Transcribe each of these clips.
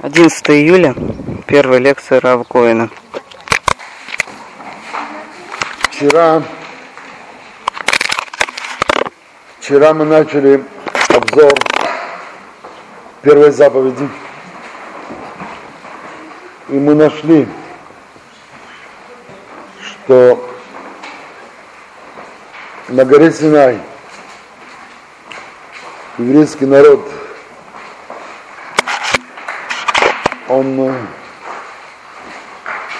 11 июля, первая лекция Рава Коина. Вчера, вчера мы начали обзор первой заповеди. И мы нашли, что на горе Синай еврейский народ – он э,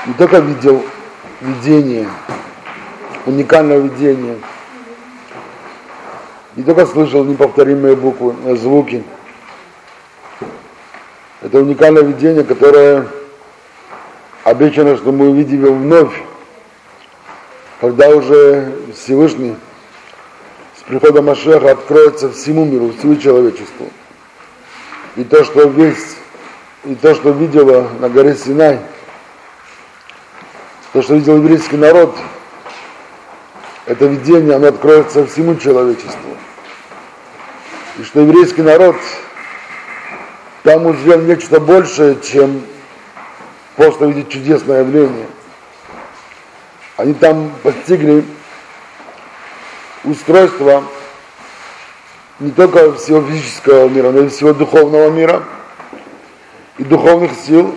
не только видел видение, уникальное видение, не только слышал неповторимые буквы, э, звуки. Это уникальное видение, которое обещано, что мы увидим его вновь, когда уже Всевышний с приходом Машеха откроется всему миру, всему человечеству. И то, что весь и то, что видела на горе Синай, то, что видел еврейский народ, это видение, оно откроется всему человечеству. И что еврейский народ там узрел нечто большее, чем просто видеть чудесное явление. Они там постигли устройство не только всего физического мира, но и всего духовного мира – и духовных сил,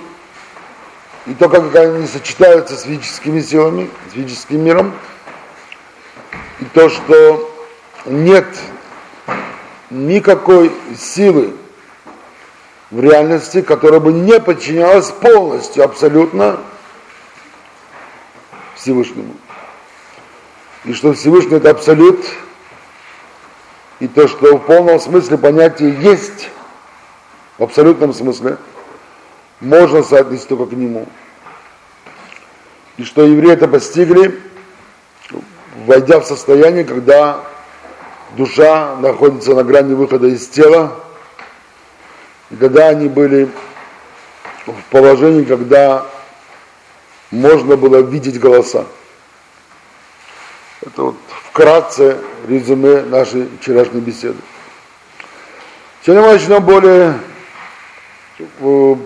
и то, как они сочетаются с физическими силами, с физическим миром, и то, что нет никакой силы в реальности, которая бы не подчинялась полностью, абсолютно Всевышнему. И что Всевышний это абсолют, и то, что в полном смысле понятие есть, в абсолютном смысле – можно соотнести только к нему. И что евреи это постигли, войдя в состояние, когда душа находится на грани выхода из тела, и когда они были в положении, когда можно было видеть голоса. Это вот вкратце резюме нашей вчерашней беседы. Сегодня мы начнем более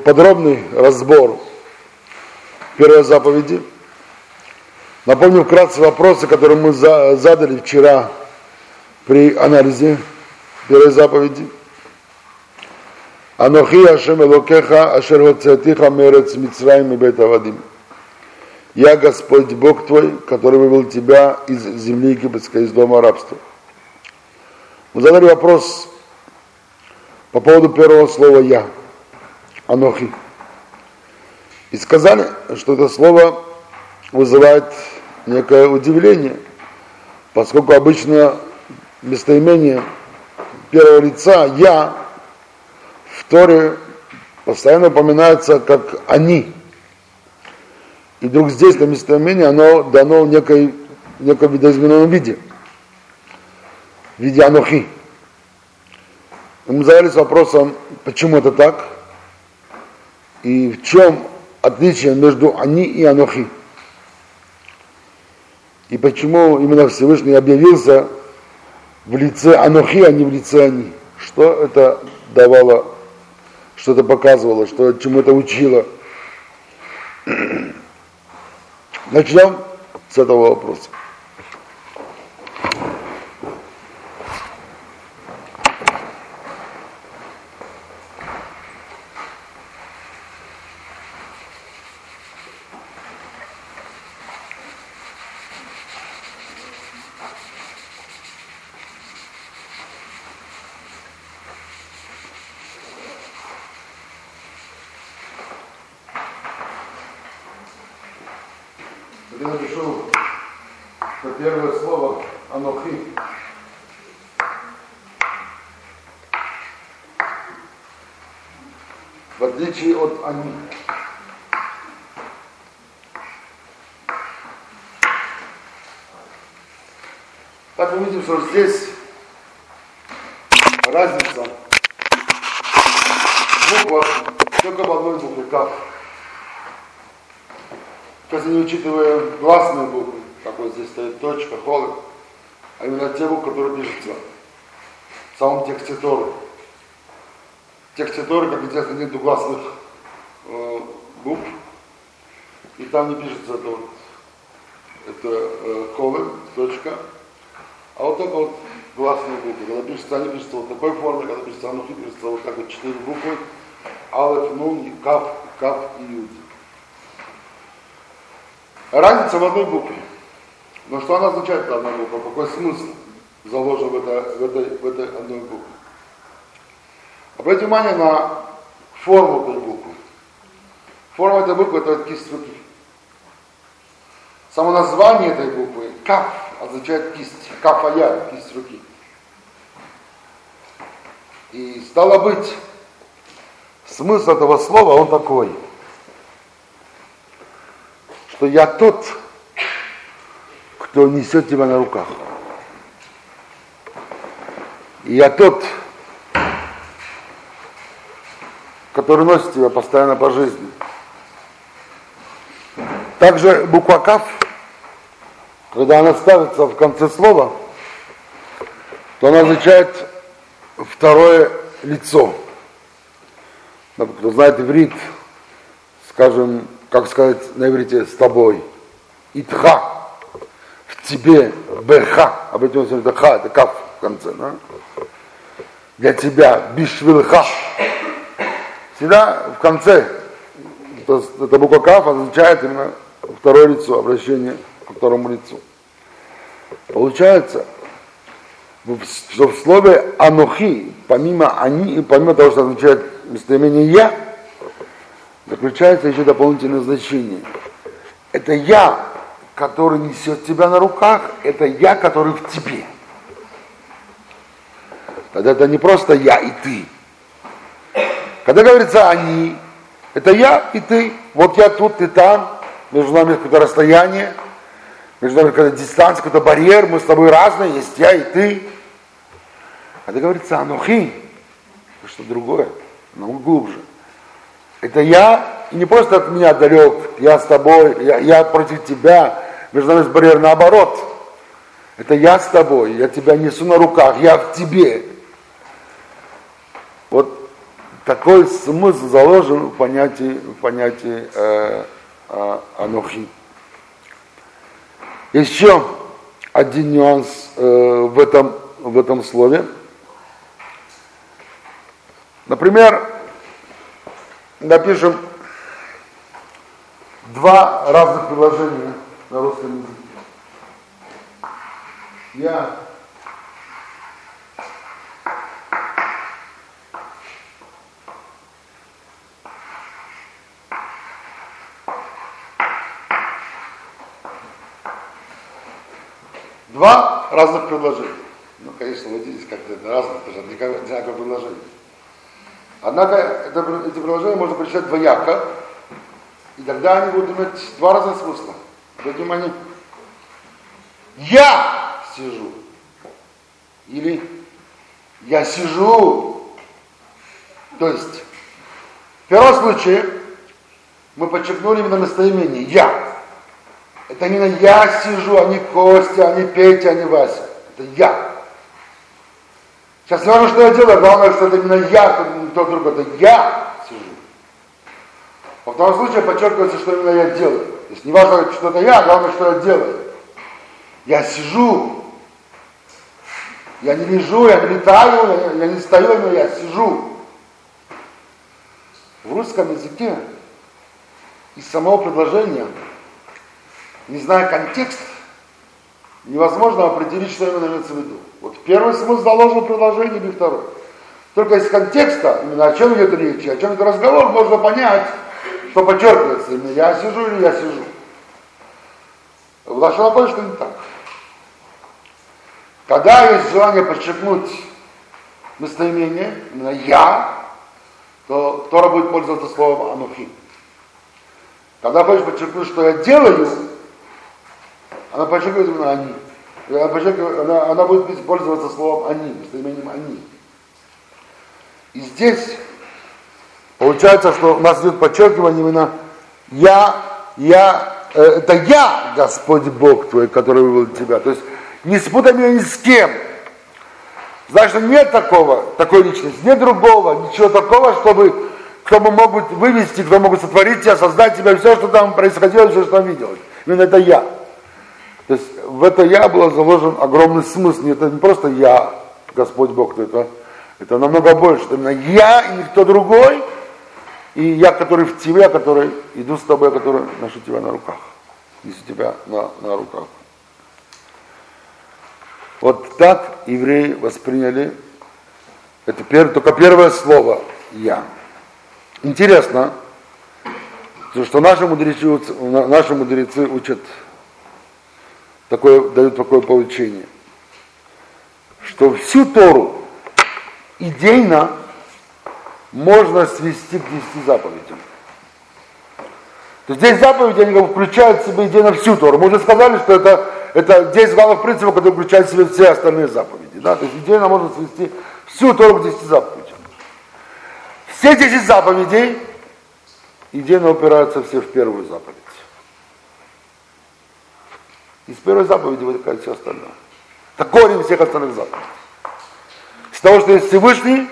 подробный разбор первой заповеди. Напомню вкратце вопросы, которые мы задали вчера при анализе первой заповеди. Анохи Ашем Элокеха Ашер Хоцетиха Мерец Мицраим и Бет Авадим. Я Господь Бог твой, который вывел тебя из земли египетской, из дома рабства. Мы задали вопрос по поводу первого слова «я». Анохи. И сказали, что это слово вызывает некое удивление, поскольку обычно местоимение первого лица «я» в Торе постоянно упоминается как «они». И вдруг здесь на местоимение оно дано в некой, в неком видоизмененном виде, в виде «анохи». И мы задались вопросом, почему это так – и в чем отличие между они и анохи. И почему именно Всевышний объявился в лице анохи, а не в лице они. Что это давало, что это показывало, что чему это учило. Начнем с этого вопроса. что здесь разница буква только в одной букве, как. Сейчас не учитывая гласные буквы, как вот здесь стоит точка, холод, а именно те буквы, которые пишутся в самом тексте Торы. В тексте Торы, как известно, нет гласных э, букв, и там не пишется это вот, это э, колы, точка, а вот только вот гласные буквы. Когда пишется, они пишутся вот такой форме, когда пишется анухи, пишется вот так вот четыре буквы, алеф, нун, каф, каф и юд. Разница в одной букве. Но что она означает, эта одна буква? Какой смысл заложен в, это, в, этой, в этой одной букве? Обратите внимание на форму этой буквы. Форма этой буквы это кисть руки. Само название этой буквы каф означает кисть, кафая, кисть руки. И стало быть, смысл этого слова, он такой, что я тот, кто несет тебя на руках. И я тот, который носит тебя постоянно по жизни. Также буква Каф, когда она ставится в конце слова, то она означает второе лицо. Кто знает иврит, скажем, как сказать на иврите, с тобой. Итха, в тебе, беха, обратите внимание, это ха, это каф в конце, да? Для тебя, бишвилха, Всегда в конце эта буква Каф означает именно второе лицо, обращение ко второму лицу. Получается, что в слове анухи, помимо, они, помимо того, что означает местоимение я, заключается еще дополнительное значение. Это я, который несет тебя на руках, это я, который в тебе. Тогда это не просто я и ты, когда говорится они, это я и ты. Вот я тут, ты там, между нами какое-то расстояние, между нами какая-то дистанция, какой-то барьер, мы с тобой разные, есть я и ты. Когда говорится анухи, это что другое, намного глубже. Это я, и не просто от меня далек, я с тобой, я, я против тебя, между нами барьер наоборот. Это я с тобой, я тебя несу на руках, я в тебе. Вот такой смысл заложен в понятии, в понятии э, э, анохи. Еще один нюанс э, в, этом, в этом слове. Например, напишем два разных предложения на русском языке. Я Два разных предложения. Ну, конечно, здесь как-то это разные, это же одинаковое предложение. Однако это, эти предложения можно прочитать двояко, и тогда они будут иметь два разных смысла. Обратите внимание. Я сижу. Или я сижу. То есть, в первом случае мы подчеркнули именно местоимение «я». Это именно я сижу, а не Костя, а не Петя, а не Вася. Это я. Сейчас не важно, что я делаю, главное, что это именно я, что не тот друг, это я сижу. Во втором случае подчеркивается, что именно я делаю. То есть не важно, что это я, главное, что я делаю. Я сижу. Я не лежу, я не летаю, я, я не стою, но я сижу. В русском языке из самого предложения не зная контекст, невозможно определить, что именно имеется в виду. Вот первый смысл заложен в предложении или второй. Только из контекста, именно о чем идет речь, о чем идет разговор, можно понять, что подчеркивается, именно я сижу или я сижу. В Лашон что не так. Когда есть желание подчеркнуть местоимение, именно я, то Тора будет пользоваться словом анухи. Когда хочешь подчеркнуть, что я делаю, она подчеркивает именно они. Она, подчеркивает, она, она будет пользоваться словом они, местоимением они. И здесь получается, что у нас идет подчеркивание именно я, я, э, это я, Господь Бог твой, который вывел тебя. То есть не спутай меня ни с кем. Значит, нет такого, такой личности, нет другого, ничего такого, чтобы кто мог вывести, кто мог сотворить тебя, создать тебя, все, что там происходило, все, что там виделось. Именно это я. То есть в это я был заложен огромный смысл. Это не просто я, Господь Бог, это, это намного больше. Это именно я и никто другой. И я, который в тебе, который иду с тобой, который ношу тебя на руках. Несу тебя на, на руках. Вот так евреи восприняли это первое, только первое слово «я». Интересно, что наши мудрецы, наши мудрецы учат, такое, дают такое получение, что всю Тору идейно можно свести к десяти заповедям. То есть 10 заповедей, они как бы включают в себя идейно всю Тору. Мы уже сказали, что это, это 10 главных принципов, которые включают в себя все остальные заповеди. Да? То есть идейно можно свести всю Тору к 10 заповедям. Все 10 заповедей идейно упираются все в первую заповедь. Из первой заповеди вытекает все остальное. Это корень всех остальных заповедей. С того, что есть Всевышний,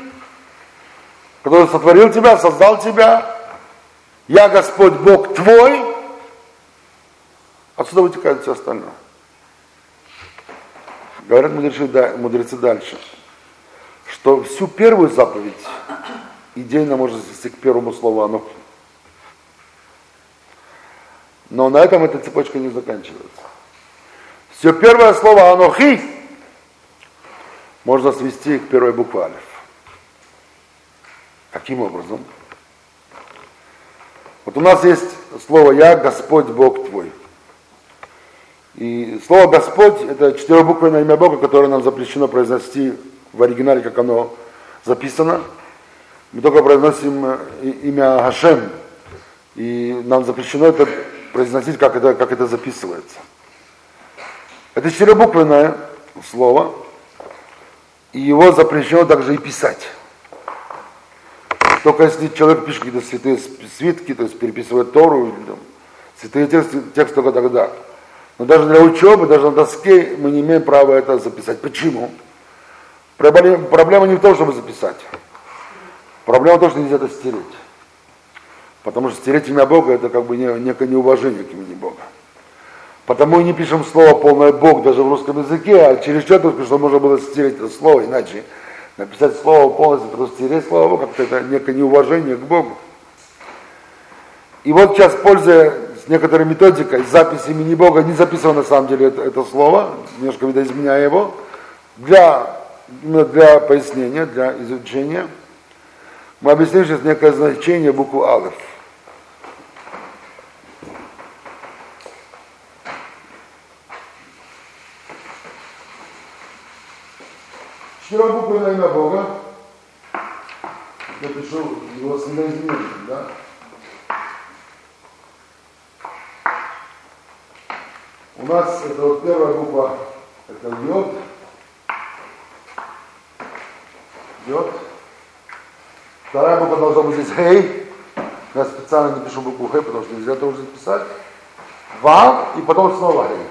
который сотворил тебя, создал тебя, я Господь Бог твой, отсюда вытекает все остальное. Говорят мудрецы, мудрецы дальше, что всю первую заповедь идейно можно свести к первому слову «оно». Но на этом эта цепочка не заканчивается. Все первое слово «анохи» можно свести к первой букве «алиф». Каким образом? Вот у нас есть слово «Я, Господь, Бог твой». И слово «Господь» – это четырехбуквенное имя Бога, которое нам запрещено произнести в оригинале, как оно записано – мы только произносим э, имя Гашем, и нам запрещено это произносить, как это, как это записывается. Это четырехбуквенное слово, и его запрещено также и писать. Только если человек пишет какие-то святые свитки, то есть переписывает Тору, или, там, святые тексты, текст только тогда. Но даже для учебы, даже на доске мы не имеем права это записать. Почему? Проблема не в том, чтобы записать. Проблема в том, что нельзя это стереть. Потому что стереть имя Бога это как бы не, некое неуважение к имени Бога. Потому и не пишем слово полное Бог даже в русском языке, а через что что можно было стереть это слово, иначе написать слово полностью, просто стереть слово как-то это некое неуважение к Богу. И вот сейчас, пользуясь некоторой методикой, запись имени Бога, не записано на самом деле это, это слово, немножко видоизменяя его, для, именно для пояснения, для изучения – мы объясним сейчас некое значение буквы Алиф. Четырехбуквенное имя Бога. Я пишу его с видоизменением, да? У нас это вот первая буква, это йод. Йод. Вторая буква должна быть здесь хей. Я специально не пишу букву хей, потому что нельзя тоже писать. Вав, и потом снова хей.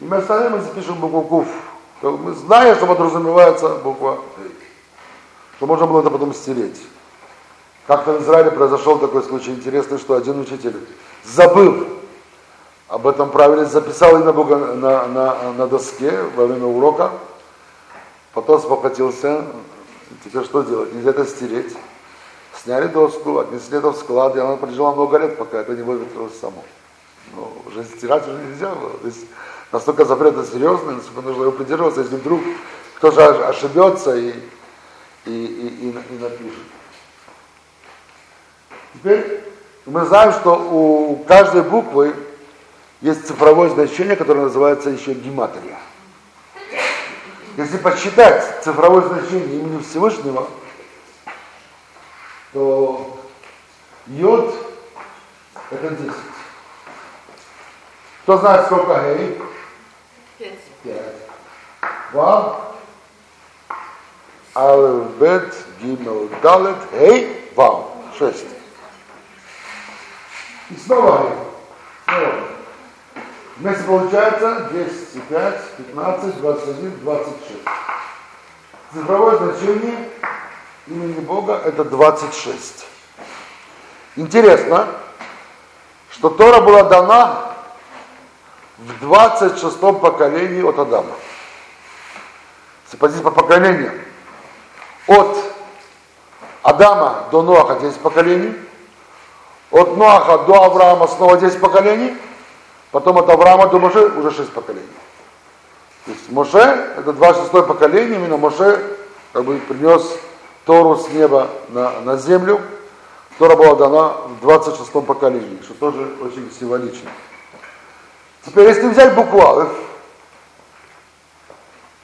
И мы остальные мы запишем букву куф. Мы знаем, что подразумевается буква хей. Что можно было это потом стереть. Как-то в Израиле произошел такой случай интересный, что один учитель, забыл об этом правиле, записал имя Бога на, на, на доске во время урока, потом спохватился, Теперь что делать? Нельзя это стереть. Сняли доску, отнесли это в склад, и она прожила много лет, пока это не выветрилось само. Но уже стирать уже нельзя было. То есть настолько запрет серьезный, насколько нужно его придерживаться, если вдруг кто-то ошибется и, и, и, и, и напишет. Теперь мы знаем, что у каждой буквы есть цифровое значение, которое называется еще гематрия. Если подсчитать цифровое значение имени Всевышнего, то йод это 10. Кто знает, сколько гей? Пять. Вав. Албет, Гимел, Далет, Гей, Вав. Шесть. И снова. Снова. Вместе получается 10, 5, 15, 21, 26. Цифровое значение имени Бога это 26. Интересно, что Тора была дана в 26-м поколении от Адама. Если по поколениям. От Адама до Ноаха 10 поколений, от Ноаха до Авраама снова 10 поколений, потом от Авраама до Моше уже 6 поколений. То есть Моше, это 26 поколение, именно Моше как бы принес Тору с неба на, на землю. Тора была дана в 26 поколении, что тоже очень символично. Теперь, если взять букву Алеф,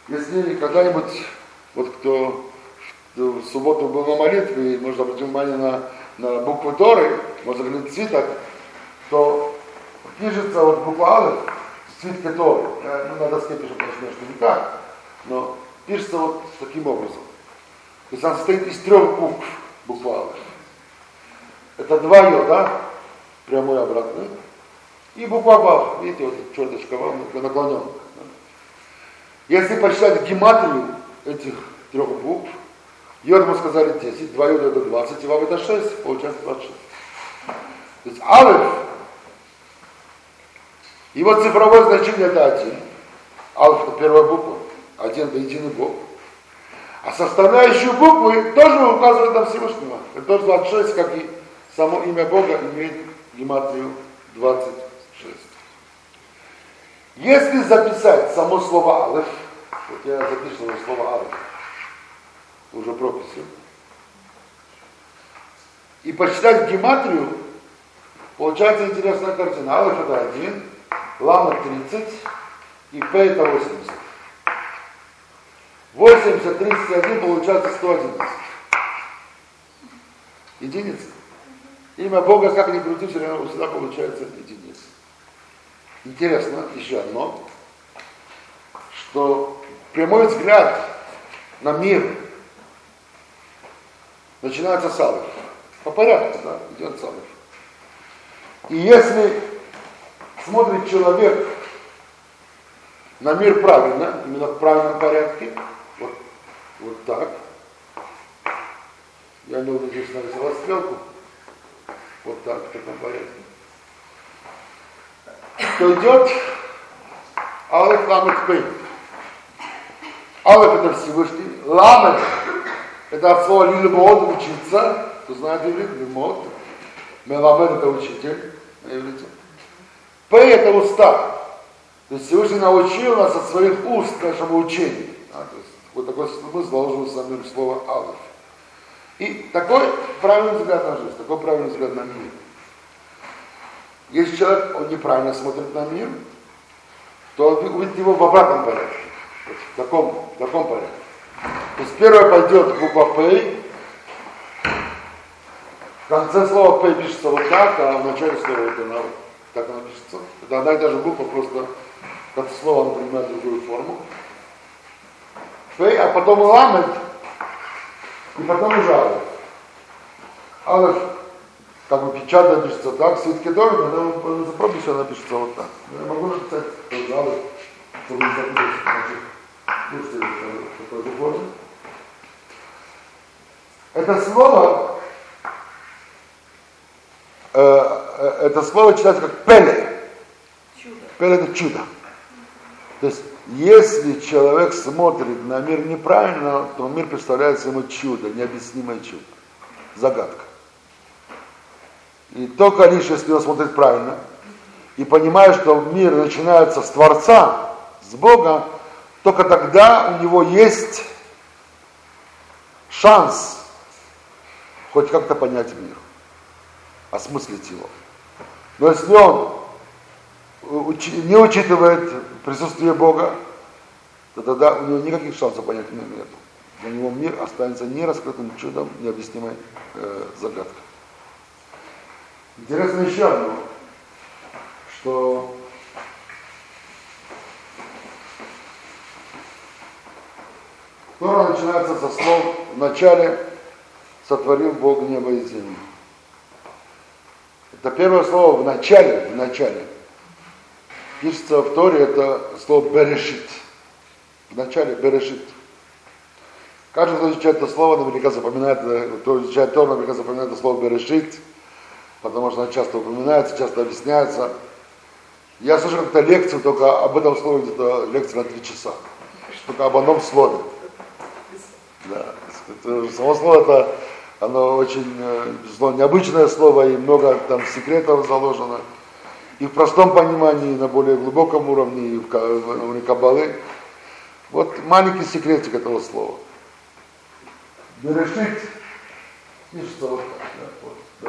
если когда-нибудь, вот кто в субботу был на молитве, и может обратить внимание на, на букву Торы, может заглянуть свиток, то пишется вот буква Алеф, свитке Торы. Ну, на доске пишем, конечно, не так, но пишется вот таким образом. То есть она состоит из трех букв, буква Алеф. Это два йода, прямой и обратный, и буква Бав, видите, вот черточка Бав наклоненная. Если посчитать гематрию этих трех букв, йод мы сказали 10, 2 йода это 20, и вав это 6, получается 26. То есть алеф, его цифровое значение это один. Алф это первая буква, один это единый Бог. А составляющие буквы тоже указывают на Всевышнего. Это тоже 26, как и само имя Бога имеет гематрию 26. Если записать само слово Алеф, вот я записывал слово Алеф, уже прописью, и посчитать гематрию, получается интересная картина. Алеф это один, Лама 30 и П это 80. 80, 31 получается 111. Единица. Имя Бога, как ни крути, все равно всегда получается единица. Интересно еще одно, что прямой взгляд на мир начинается с Алиф. По порядку, да, идет с Алиф. И если смотрит человек на мир правильно, именно в правильном порядке, вот, вот так, я буду здесь нарисовать стрелку, вот так, в таком порядке, то идет Алеф Ламет Пей. Алеф это Всевышний, Ламет это от слова Лилимод учиться, кто знает иврит, Лимод, Меламед это учитель на иврите. Пей это уста. То есть Всевышний научил нас от своих уст нашему учению. А, то есть вот такой смысл заложен в самом слово Алеф. И такой правильный взгляд на жизнь, такой правильный взгляд на мир. Если человек, он неправильно смотрит на мир, то он увидит его в обратном порядке. В таком, в таком порядке. То есть первое пойдет буква П, в конце слова П пишется вот так, а в начале слова это на, так оно пишется. Это одна и та же буква, просто как слово оно принимает другую форму. П, а потом ламед, и потом уже алеф. Как бы печатно пишется так, свитки тоже, но за пропись она пишется вот так. Я могу написать тоже алеф, чтобы не запутаться. Слушайте, какой форме. Это слово, э, э, это слово читается как пеле. Чудо. Пеле это чудо. То есть, если человек смотрит на мир неправильно, то мир представляется ему чудо, необъяснимое чудо, загадка. И только лишь если он смотрит правильно и понимает, что мир начинается с Творца, с Бога, только тогда у него есть шанс хоть как-то понять мир, осмыслить его. Но если он не учитывает присутствие Бога, то тогда у него никаких шансов понять мир нет. Для него мир останется нераскрытым чудом, необъяснимой э, загадкой. Интересно еще одно, что Тора начинается со слов «В начале сотворил Бог небо и землю». Это первое слово «в начале», «в начале». Пишется в Торе, это слово «берешит». В начале «берешит». Каждый, кто изучает это слово, наверняка запоминает, кто изучает Тору, наверняка запоминает это слово «берешит». Потому что она часто упоминается, часто объясняется. Я слышал как-то лекцию только об этом слове, где-то лекция на три часа. Только об одном слове. Да. Само слово это, оно очень э, безусловно, необычное слово, и много там секретов заложено. И в простом понимании, и на более глубоком уровне, и в, уровне кабалы. Вот маленький секретик этого слова. Берешит, пишется вот так, да. С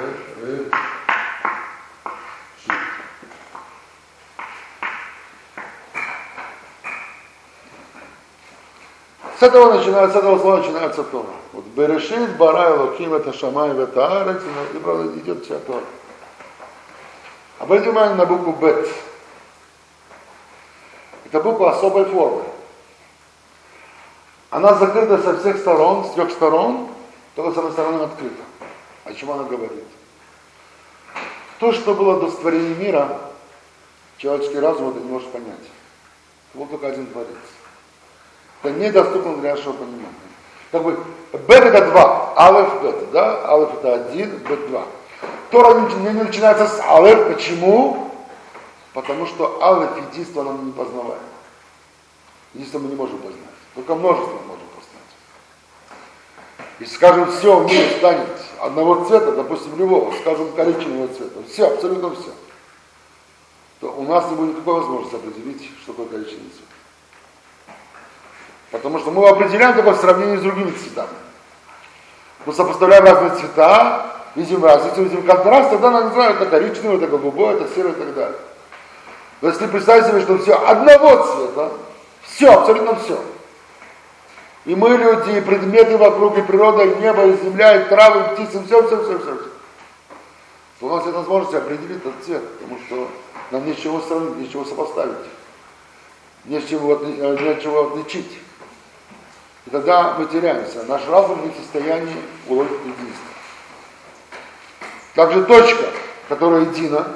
этого начинается, с этого слова начинается Тора. Вот Берешит, Бара, Луким, это Шамай, это Арец, и правда идет вся Тора. Обратите внимание на букву Бет. Это буква особой формы. Она закрыта со всех сторон, с трех сторон, только с одной стороны открыта. О чем она говорит? То, что было до створения мира, человеческий разум это не может понять. Был только один творец. Это недоступно для нашего понимания. Как бы бет это два, алеф бет, да? Алеф это один, бет два. Тора не, не начинается с алеф. Почему? Потому что алеф единство нам не познаваем. Единство мы не можем познать. Только множество можем Если скажем, все в мире станет одного цвета, допустим, любого, скажем, коричневого цвета, все, абсолютно все, то у нас не будет никакой возможности определить, что такое коричневый цвет. Потому что мы определяем только в сравнении с другими цветами. Мы сопоставляем разные цвета, видим разницу, видим контраст, тогда нам называют это коричневый, это голубой, это серый и так далее. Но если представить себе, что все одного цвета, все, абсолютно все. И мы люди, и предметы вокруг, и природа, и небо, и земля, и травы, и птицы, все, все, все, все. все. То у нас нет возможности определить этот цвет, потому что нам нечего сравнить, нечего сопоставить, нечего, нечего отличить. И тогда мы теряемся. Наш разум не в состоянии уловить единство. Также точка, которая едина,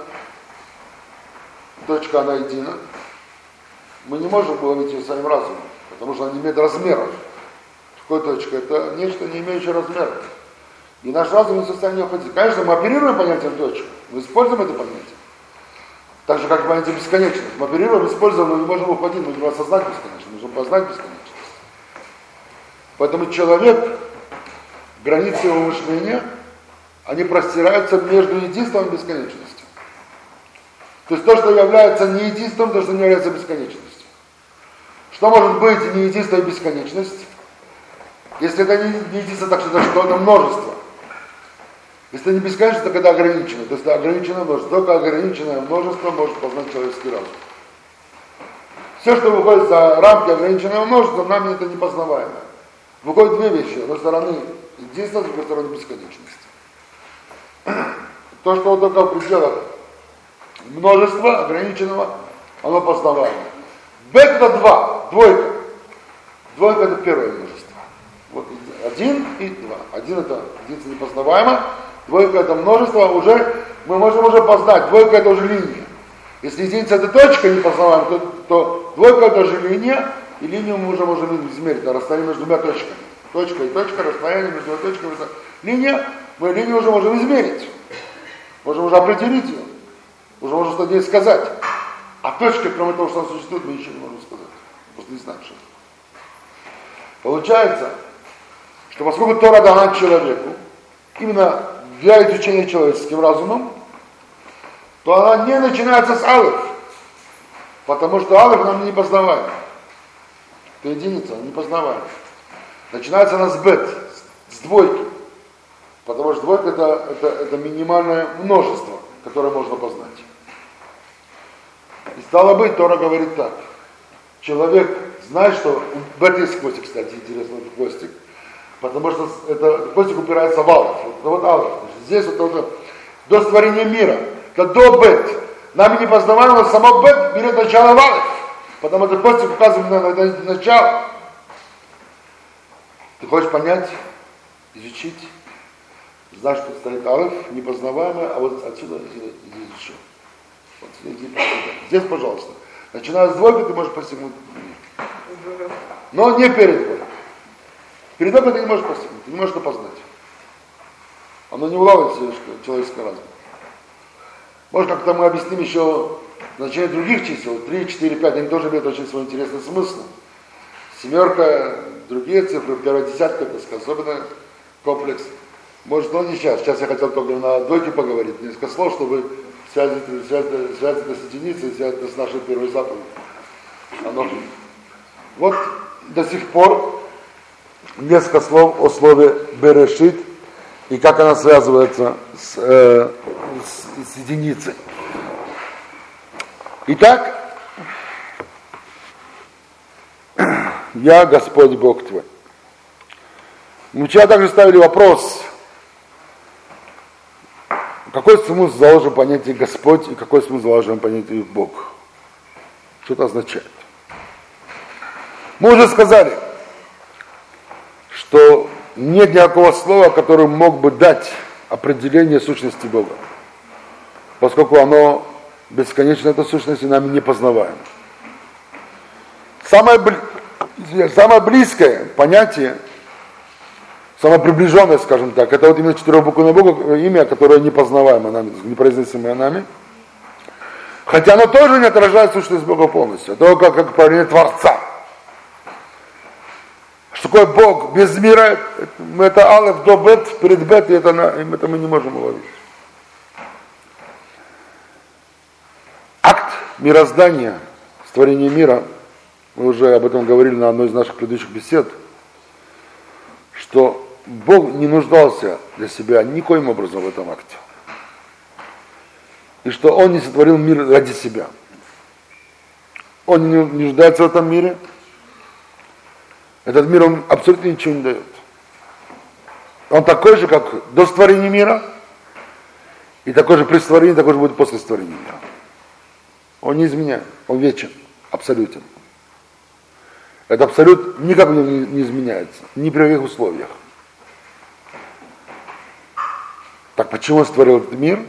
точка она едина, мы не можем уловить ее своим разумом, потому что она не имеет размеров. Точка? Это нечто, не имеющее размеров. И наш разум не в состоянии уходить. Конечно, мы оперируем понятием точка, мы используем это понятие. Так же, как понятие бесконечность. Мы оперируем, используем, но не можем уходить, мы можем осознать бесконечность, мы можем познать бесконечность. Поэтому человек, границы его мышления, они простираются между единством и бесконечностью. То есть то, что является не единством, то, что не является бесконечностью. Что может быть не единство и бесконечность? Если это не единство, так это что? Это множество. Если это не бесконечно, то когда ограничено. То есть это ограниченное множество. Только ограниченное множество может познать человеческий разум. Все, что выходит за рамки ограниченного множества, нам это не познаваемо. Выходят две вещи. С одной стороны единство, с другой стороны бесконечность. То, что только в пределах множества ограниченного, оно познаваемо. Бет это два, двойка. Двойка это первое множество. Вот один и два. Один это единица непознаваемо, двойка это множество, уже мы можем уже познать. Двойка это уже линия. Если единица это точка непознаваемая, то, то двойка это уже линия, и линию мы уже можем измерить, на расстояние между двумя точками. Точка и точка, расстояние между двумя точками. Линия, мы линию уже можем измерить. Можем уже определить ее. Уже можем что-то сказать. А точка, кроме того, что она существует, мы ничего не можем сказать. Просто не знаем, что это. Получается, что поскольку Тора дана человеку, именно для изучения человеческим разумом, то она не начинается с алиф, потому что алиф нам не познаваем. Это единица, не познаваем. Начинается она с бет, с двойки. Потому что двойка это, это, это минимальное множество, которое можно познать. И стало быть, Тора говорит так. Человек знает, что в этой есть кстати, интересный хвостик. Потому что это хвостик упирается в алов. Вот, вот алов. Здесь вот это до створения мира. Это до бет. Нами не познаваемо, само бет берет начало в алов. Потому что хвостик указывает на, на, на начало. Ты хочешь понять, изучить, знаешь, что стоит алиф, непознаваемое, а вот отсюда здесь еще. Вот иди, здесь, пожалуйста. Начиная с двойки, ты можешь постигнуть. Но не перед двойкой. Перед двойкой ты не можешь постигнуть, не можешь это познать. Оно не улавливается человеческое разум. Может, как-то мы объясним еще значение других чисел. 3, 4, 5, они тоже имеют очень свой интересный смысл. Семерка, другие цифры, первая десятка, так сказать, особенно комплекс. Может, но не сейчас. Сейчас я хотел только на двойке поговорить, несколько слов, чтобы связать, связать, связать это с единицей, связать это с нашей первой заповедью. Оно... Вот до сих пор несколько слов о слове «берешит» и как она связывается с, э, с, с единицей. Итак, я Господь Бог твой. Мы вчера также ставили вопрос, какой смысл заложен в понятии Господь и какой смысл заложен в понятии Бог? Что это означает? Мы уже сказали, что нет никакого слова, которое мог бы дать определение сущности Бога, поскольку оно бесконечно, эта сущность, и нами не познаваема. Самое, самое близкое понятие, самое приближенное, скажем так, это вот именно четырехбуквенное Бога, имя, которое непознаваемо нами, непроизносимое нами. Хотя оно тоже не отражает сущность Бога полностью, только как проявление Творца. Что такое Бог без мира, это, алеф до бет, перед бет, и это, это мы не можем уловить. Акт мироздания, створения мира, мы уже об этом говорили на одной из наших предыдущих бесед, что Бог не нуждался для себя никоим образом в этом акте. И что Он не сотворил мир ради себя. Он не нуждается в этом мире – этот мир, он абсолютно ничего не дает. Он такой же, как до створения мира, и такой же при створении, такой же будет после створения мира. Он не изменяет, он вечен, абсолютен. Это абсолют никак не, изменяется, ни при каких условиях. Так почему он створил этот мир?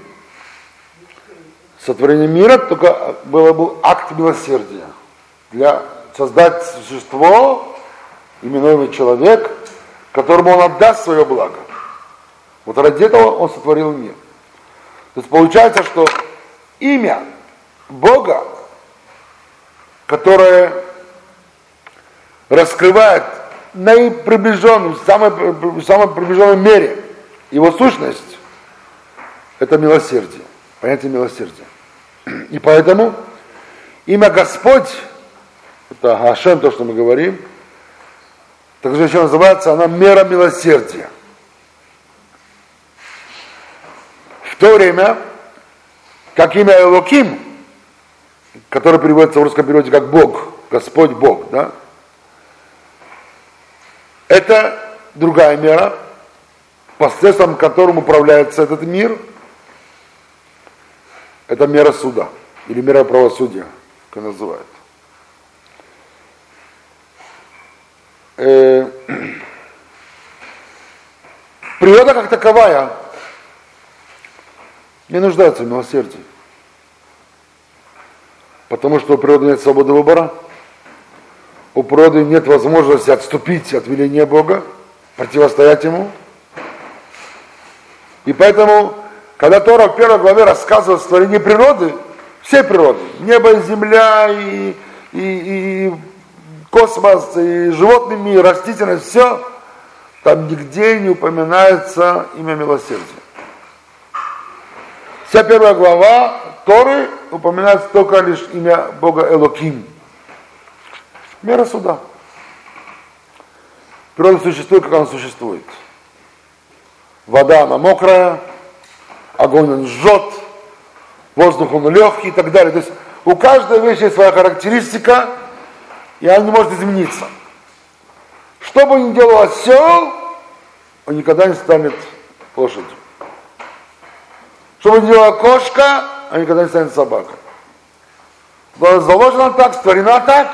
Сотворение мира только было бы акт милосердия. Для создать существо, именуемый человек, которому он отдаст свое благо. Вот ради этого он сотворил мир. То есть получается, что имя Бога, которое раскрывает наиприближенном, в самой, в самой приближенной мере его сущность, это милосердие, понятие милосердия. И поэтому имя Господь, это Гашем, то, что мы говорим, так же еще называется она мера милосердия. В то время, как имя Элоким, которое переводится в русском переводе как Бог, Господь Бог, да, это другая мера, посредством которым управляется этот мир, это мера суда, или мера правосудия, как называют. Э, природа как таковая не нуждается в милосердии. Потому что у природы нет свободы выбора, у природы нет возможности отступить от веления Бога, противостоять Ему. И поэтому, когда Тора в первой главе рассказывает о творении природы, всей природы, небо земля, и, и, и космос, и животный мир, растительность, все, там нигде не упоминается имя милосердия. Вся первая глава Торы упоминается только лишь имя Бога Элоким. Мера суда. Природа существует, как она существует. Вода, она мокрая, огонь он жжет, воздух он легкий и так далее. То есть у каждой вещи своя характеристика, и она не может измениться. Что бы ни делал осел, он никогда не станет лошадью. Что бы ни делала кошка, он никогда не станет собакой. Заложена так, створена так,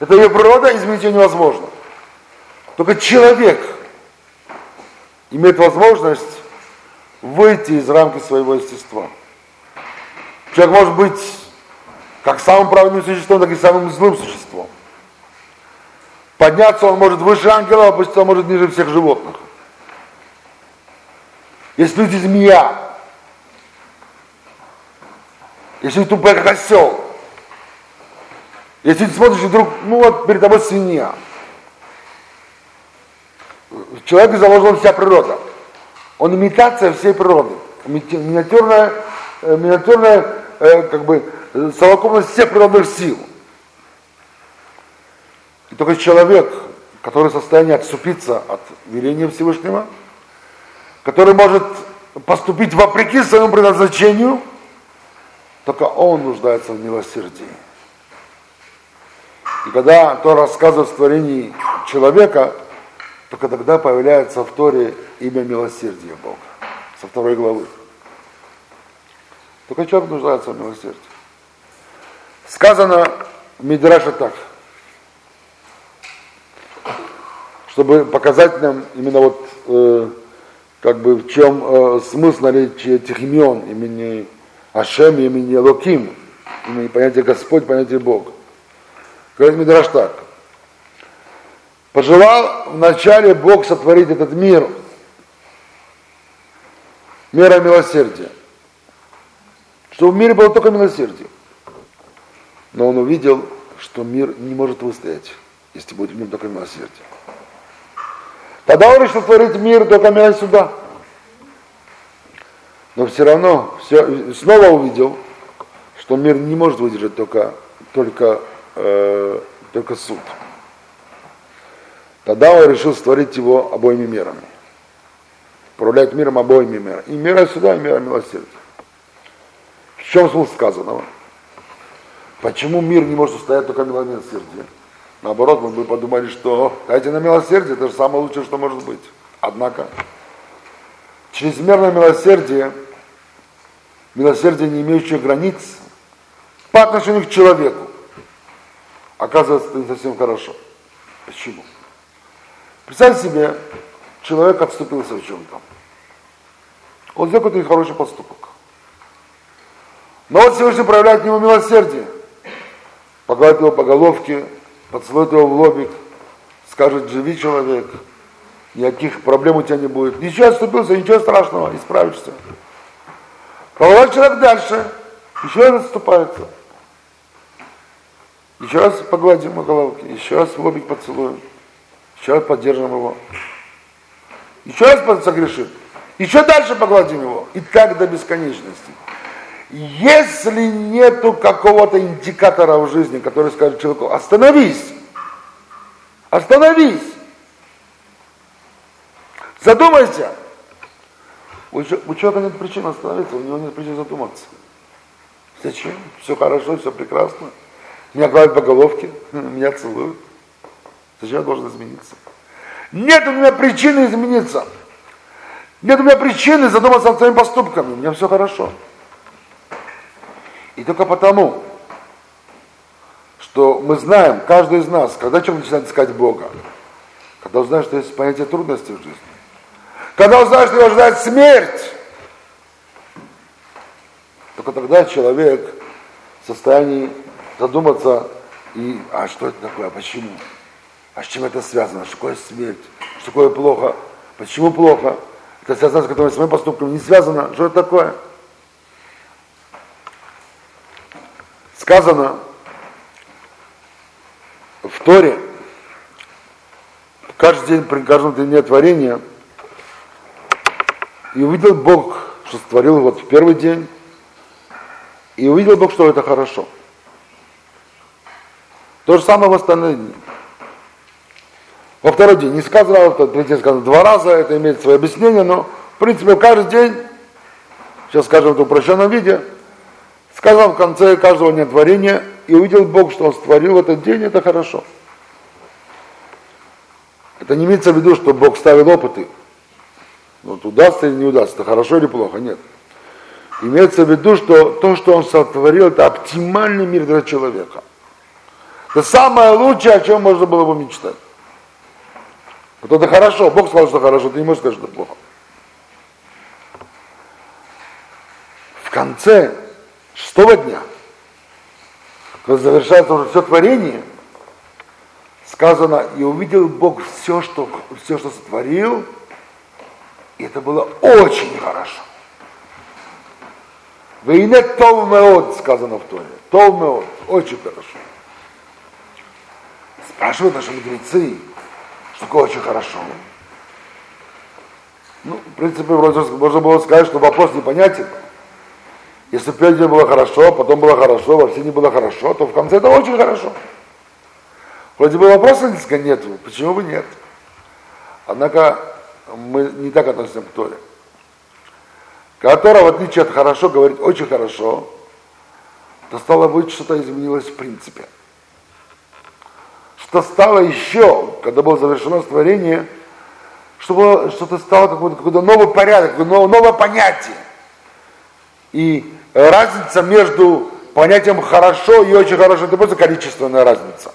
это ее природа, изменить ее невозможно. Только человек имеет возможность выйти из рамки своего естества. Человек может быть как самым правильным существом, так и самым злым существом. Подняться он может выше ангела, опуститься он может ниже всех животных. Если люди змея, Если ты тупой, как осел. Если ты смотришь, вдруг, ну вот перед тобой свинья. Человек заложена вся природа. Он имитация всей природы. Миниатюрная, э, миниатюрная э, как бы, совокупность всех природных сил. И только человек, который в состоянии отступиться от веления Всевышнего, который может поступить вопреки своему предназначению, только он нуждается в милосердии. И когда то рассказывает в творении человека, только тогда появляется в Торе имя милосердия Бога, со второй главы. Только человек нуждается в милосердии. Сказано в Мидраше так, чтобы показать нам именно вот э, как бы в чем э, смысл наличия этих имен, имени Ашем, имени Локим, имени понятие Господь, понятие Бог. Говорит Мидраш так. Пожелал вначале Бог сотворить этот мир, мера милосердия. Что в мире было только милосердие. Но он увидел, что мир не может выстоять, если будет в нем только милосердие. Тогда он решил творить мир только меня сюда. Но все равно все, снова увидел, что мир не может выдержать только, только, э, только суд. Тогда он решил створить его обоими мирами. Управлять миром обоими мирами. И мира сюда, и мира милосердия. Чем смысл сказанного? Почему мир не может устоять только милосердие? Наоборот, мы бы подумали, что дайте на милосердие, это же самое лучшее, что может быть. Однако, чрезмерное милосердие, милосердие, не имеющее границ, по отношению к человеку, оказывается не совсем хорошо. Почему? Представьте себе, человек отступился в чем-то. Он сделал какой-то нехороший поступок. Но вот Всевышний проявляет к нему милосердие. Погладит его по головке, поцелует его в лобик, скажет, живи человек, никаких проблем у тебя не будет. Ничего отступился, ничего страшного, исправишься. Продолжает человек дальше, еще раз отступается. Еще раз погладим по головке, еще раз в лобик поцелуем, еще раз поддержим его. Еще раз согрешит, еще дальше погладим его. И так до бесконечности. Если нету какого-то индикатора в жизни, который скажет человеку, остановись, остановись, задумайся. У человека нет причин остановиться, у него нет причин задуматься. Зачем? Все хорошо, все прекрасно. Меня гладят по головке, меня целуют. Зачем я должен измениться? Нет у меня причины измениться. Нет у меня причины задуматься над своими поступками. У меня все хорошо. И только потому, что мы знаем, каждый из нас, когда человек начинает искать Бога, когда узнаешь, что есть понятие трудностей в жизни, когда узнаешь, что его ожидает смерть, только тогда человек в состоянии задуматься, и, а что это такое, а почему? А с чем это связано? Что такое смерть? Что такое плохо? Почему плохо? Это связано с которым с моим поступком, не связано. Что это такое? Сказано в Торе, каждый день, при каждом дне творения, и увидел Бог, что створил вот в первый день, и увидел Бог, что это хорошо. То же самое в остальные дни. Во второй день не сказано, в третий сказано два раза, это имеет свое объяснение, но в принципе каждый день, сейчас скажем в упрощенном виде, сказал в конце каждого дня творения, и увидел Бог, что Он створил этот день, это хорошо. Это не имеется в виду, что Бог ставил опыты. Вот удастся или не удастся, это хорошо или плохо, нет. Имеется в виду, что то, что Он сотворил, это оптимальный мир для человека. Это самое лучшее, о чем можно было бы мечтать. Вот это хорошо, Бог сказал, что хорошо, ты не можешь сказать, что плохо. В конце шестого дня, когда завершается уже все творение, сказано, и увидел Бог все, что, все, что сотворил, и это было очень хорошо. Вейне тов меод, сказано в Торе. Меод. Очень хорошо. Спрашивают наши мудрецы, что такое очень хорошо. Ну, в принципе, вроде можно было сказать, что вопрос непонятен. Если день было хорошо, потом было хорошо, во все не было хорошо, то в конце это очень хорошо. Вроде бы вопроса несколько нет, почему бы нет? Однако мы не так относимся к Торе. Которая, в отличие от хорошо, говорит очень хорошо, то стало быть, что-то изменилось в принципе. Что стало еще, когда было завершено творение, чтобы что-то стало какой-то, какой новый порядок, новое, новое понятие. И разница между понятием хорошо и очень хорошо, это просто количественная разница.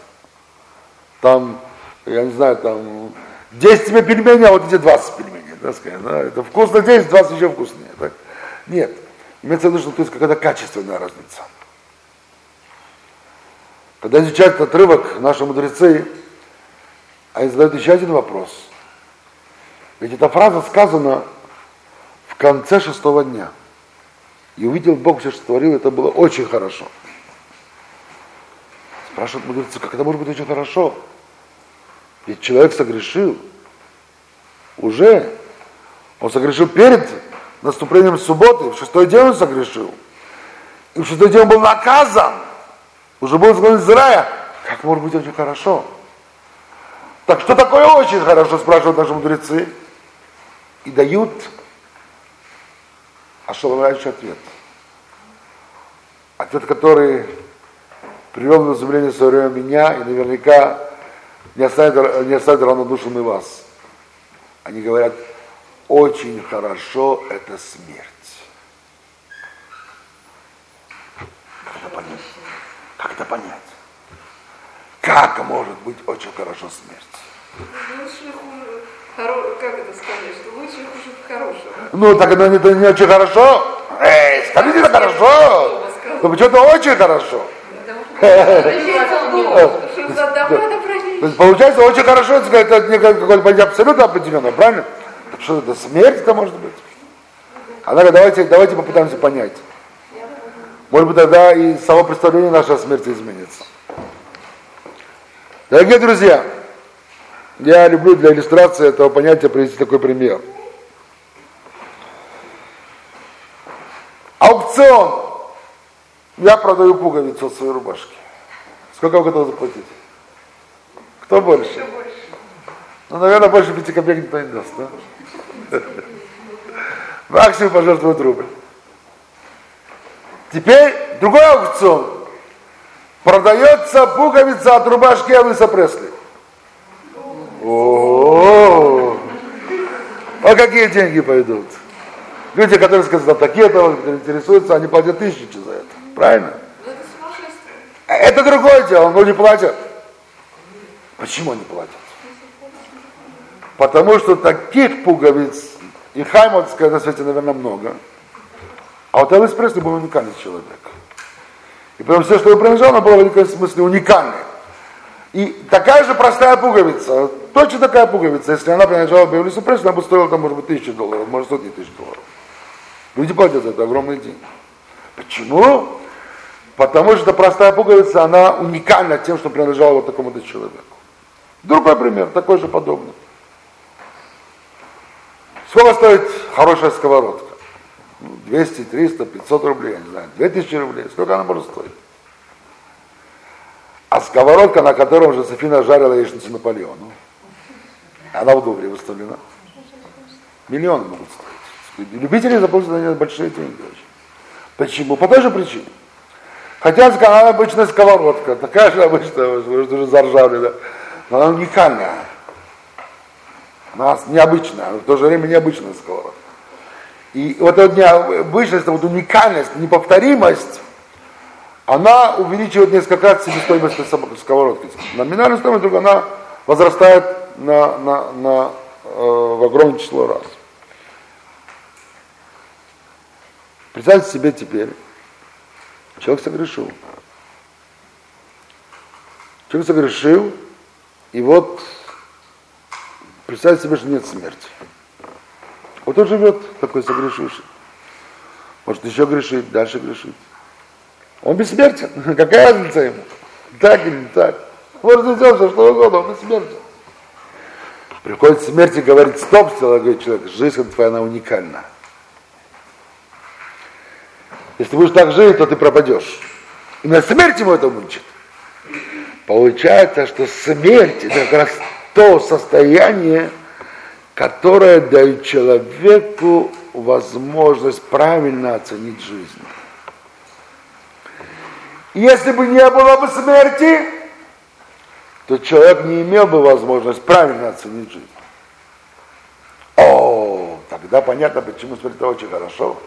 Там, я не знаю, там 10 тебе пельменей, а вот эти 20 пельменей. Так сказать, да? Это вкусно 10, 20 еще вкуснее. Так? Нет. Имеется в виду, что то есть какая-то качественная разница. Когда изучают отрывок, наши мудрецы, они задают еще один вопрос. Ведь эта фраза сказана в конце шестого дня. И увидел Бог все, что творил, это было очень хорошо. Спрашивают мудрецы, как это может быть очень хорошо? Ведь человек согрешил уже. Он согрешил перед наступлением субботы, в шестой день он согрешил. И в шестой день он был наказан. Уже был изгнан из рая. Как может быть очень хорошо? Так что такое очень хорошо, спрашивают наши мудрецы. И дают ошеломляющий ответ. Ответ, который привел на изумление в свое время меня и наверняка не оставит, не оставит равнодушным и вас. Они говорят, очень хорошо это смерть. Как это понять? Как это понять? Как может быть очень хорошо смерть? Лучше хоро... как это сказать, что лучше хорошего. Ну, так это не, не очень хорошо? Эй, скажите, это хорошо. Ну, почему-то очень хорошо. То есть получается очень хорошо, это не какое-то понятие абсолютно определенное, правильно? Что это смерть это может быть? Однако давайте, давайте попытаемся понять. Может быть, тогда и само представление нашей о смерти изменится. Дорогие друзья, я люблю для иллюстрации этого понятия привести такой пример. Аукцион. Я продаю пуговицу от своей рубашки. Сколько вы готовы заплатить? Кто больше? Ну, наверное, больше пяти копеек никто не даст, да? Максимум пожертвует рубль. Теперь другой аукцион. Продается пуговица от рубашки Элвиса Пресли. О, а какие деньги пойдут? Люди, которые сказали, такие то интересуются, они платят тысячи за это. Правильно? Это другое дело, но не платят. Почему не платят? Потому что таких пуговиц и хаймовская на свете, наверное, много. А вот Элвис Пресли был уникальный человек. И потом все, что он принадлежал, оно было в некотором смысле уникальное. И такая же простая пуговица, точно такая пуговица, если она принадлежала бы Элвису Пресли, она бы стоила там, может быть, тысячи долларов, может, сотни тысяч долларов. Люди платят за это огромные деньги. Почему? Потому что простая пуговица, она уникальна тем, что принадлежала вот такому-то человеку. Другой пример, такой же подобный. Сколько стоит хорошая сковородка? 200, 300, 500 рублей, я не знаю, 2000 рублей. Сколько она может стоить? А сковородка, на которой Жозефина жарила яичницу Наполеону, она в Дубре выставлена. Миллионы могут стоить. Любители заплатят за нее большие деньги. Почему? По той же причине. Хотя она обычная сковородка, такая же обычная, уже заржавели, да? но она уникальная. Она необычная, но в то же время необычная сковородка. И вот эта необычность, вот уникальность, неповторимость, она увеличивает несколько раз себестоимость сковородки. Номинальная стоимость вдруг она возрастает на, на, на, э, в огромное число раз. Представьте себе теперь, Человек согрешил. Человек согрешил, и вот представьте себе, что нет смерти. Вот он живет такой согрешивший. Может еще грешить, дальше грешить. Он бессмертен. Какая разница ему? Так или не так? Может сделать все, что угодно, он бессмертен. Приходит смерть и говорит, стоп, человек, жизнь твоя, она уникальна. Если будешь так жить, то ты пропадешь. Именно смерть ему это учит. Получается, что смерть это как раз то состояние, которое дает человеку возможность правильно оценить жизнь. Если бы не было бы смерти, то человек не имел бы возможность правильно оценить жизнь. О, тогда понятно, почему смерть очень хорошо.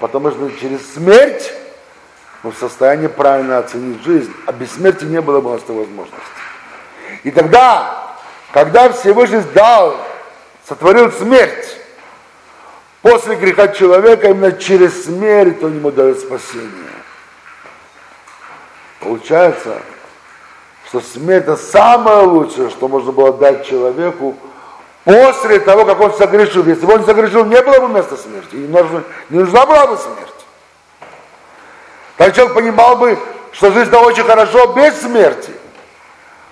Потому что через смерть мы в состоянии правильно оценить жизнь, а без смерти не было бы у нас этой возможности. И тогда, когда Всевышний дал, сотворил смерть, после греха человека, именно через смерть он ему дает спасение. Получается, что смерть это самое лучшее, что можно было дать человеку после того, как он согрешил. Если бы он согрешил, не было бы места смерти, и не нужна была бы смерть. Так человек понимал бы, что жизнь очень хорошо без смерти.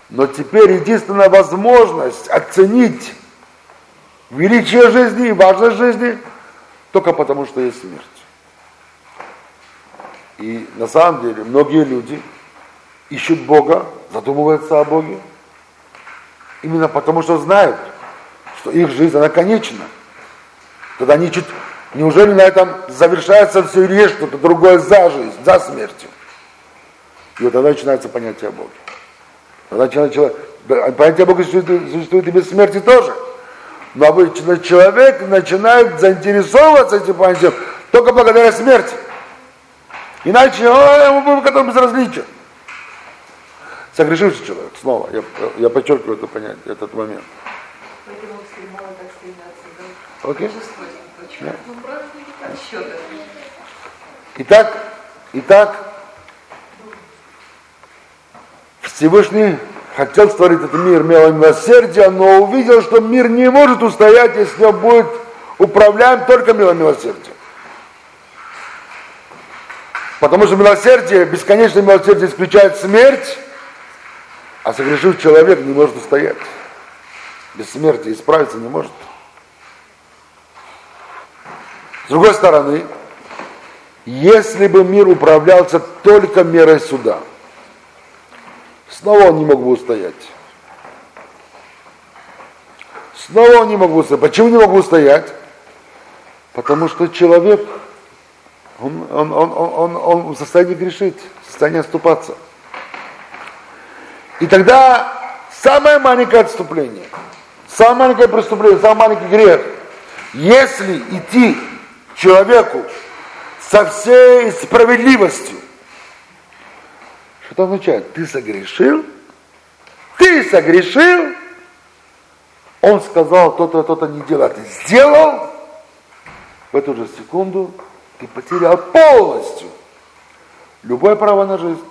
Но теперь единственная возможность оценить величие жизни и важность жизни только потому, что есть смерть. И на самом деле многие люди ищут Бога, задумываются о Боге, именно потому что знают, что их жизнь, она конечна. Тогда они чуть, неужели на этом завершается все или есть что-то другое за жизнь, за смертью? И вот тогда начинается понятие о Боге. Тогда человек, понятие о Боге существует, и без смерти тоже. Но обычно человек начинает заинтересовываться этим понятием только благодаря смерти. Иначе о, ему будет потом безразличен согрешивший человек, снова, я, я подчеркиваю это понятие, этот момент. Окей? Итак, итак, Всевышний хотел створить этот мир милосердия, но увидел, что мир не может устоять, если он будет управляем только милосердием. Потому что милосердие, бесконечное милосердие исключает смерть, а согрешив человек не может устоять. Без смерти исправиться не может. С другой стороны, если бы мир управлялся только мерой суда, снова он не мог бы устоять. Снова он не мог бы устоять. Почему не мог бы устоять? Потому что человек, он, он, он, он, он в состоянии грешить, в состоянии оступаться. И тогда самое маленькое отступление, самое маленькое преступление, самый маленький грех, если идти человеку со всей справедливостью, что это означает? Ты согрешил? Ты согрешил? Он сказал, то-то, то-то не делай, а ты сделал? В эту же секунду ты потерял полностью любое право на жизнь.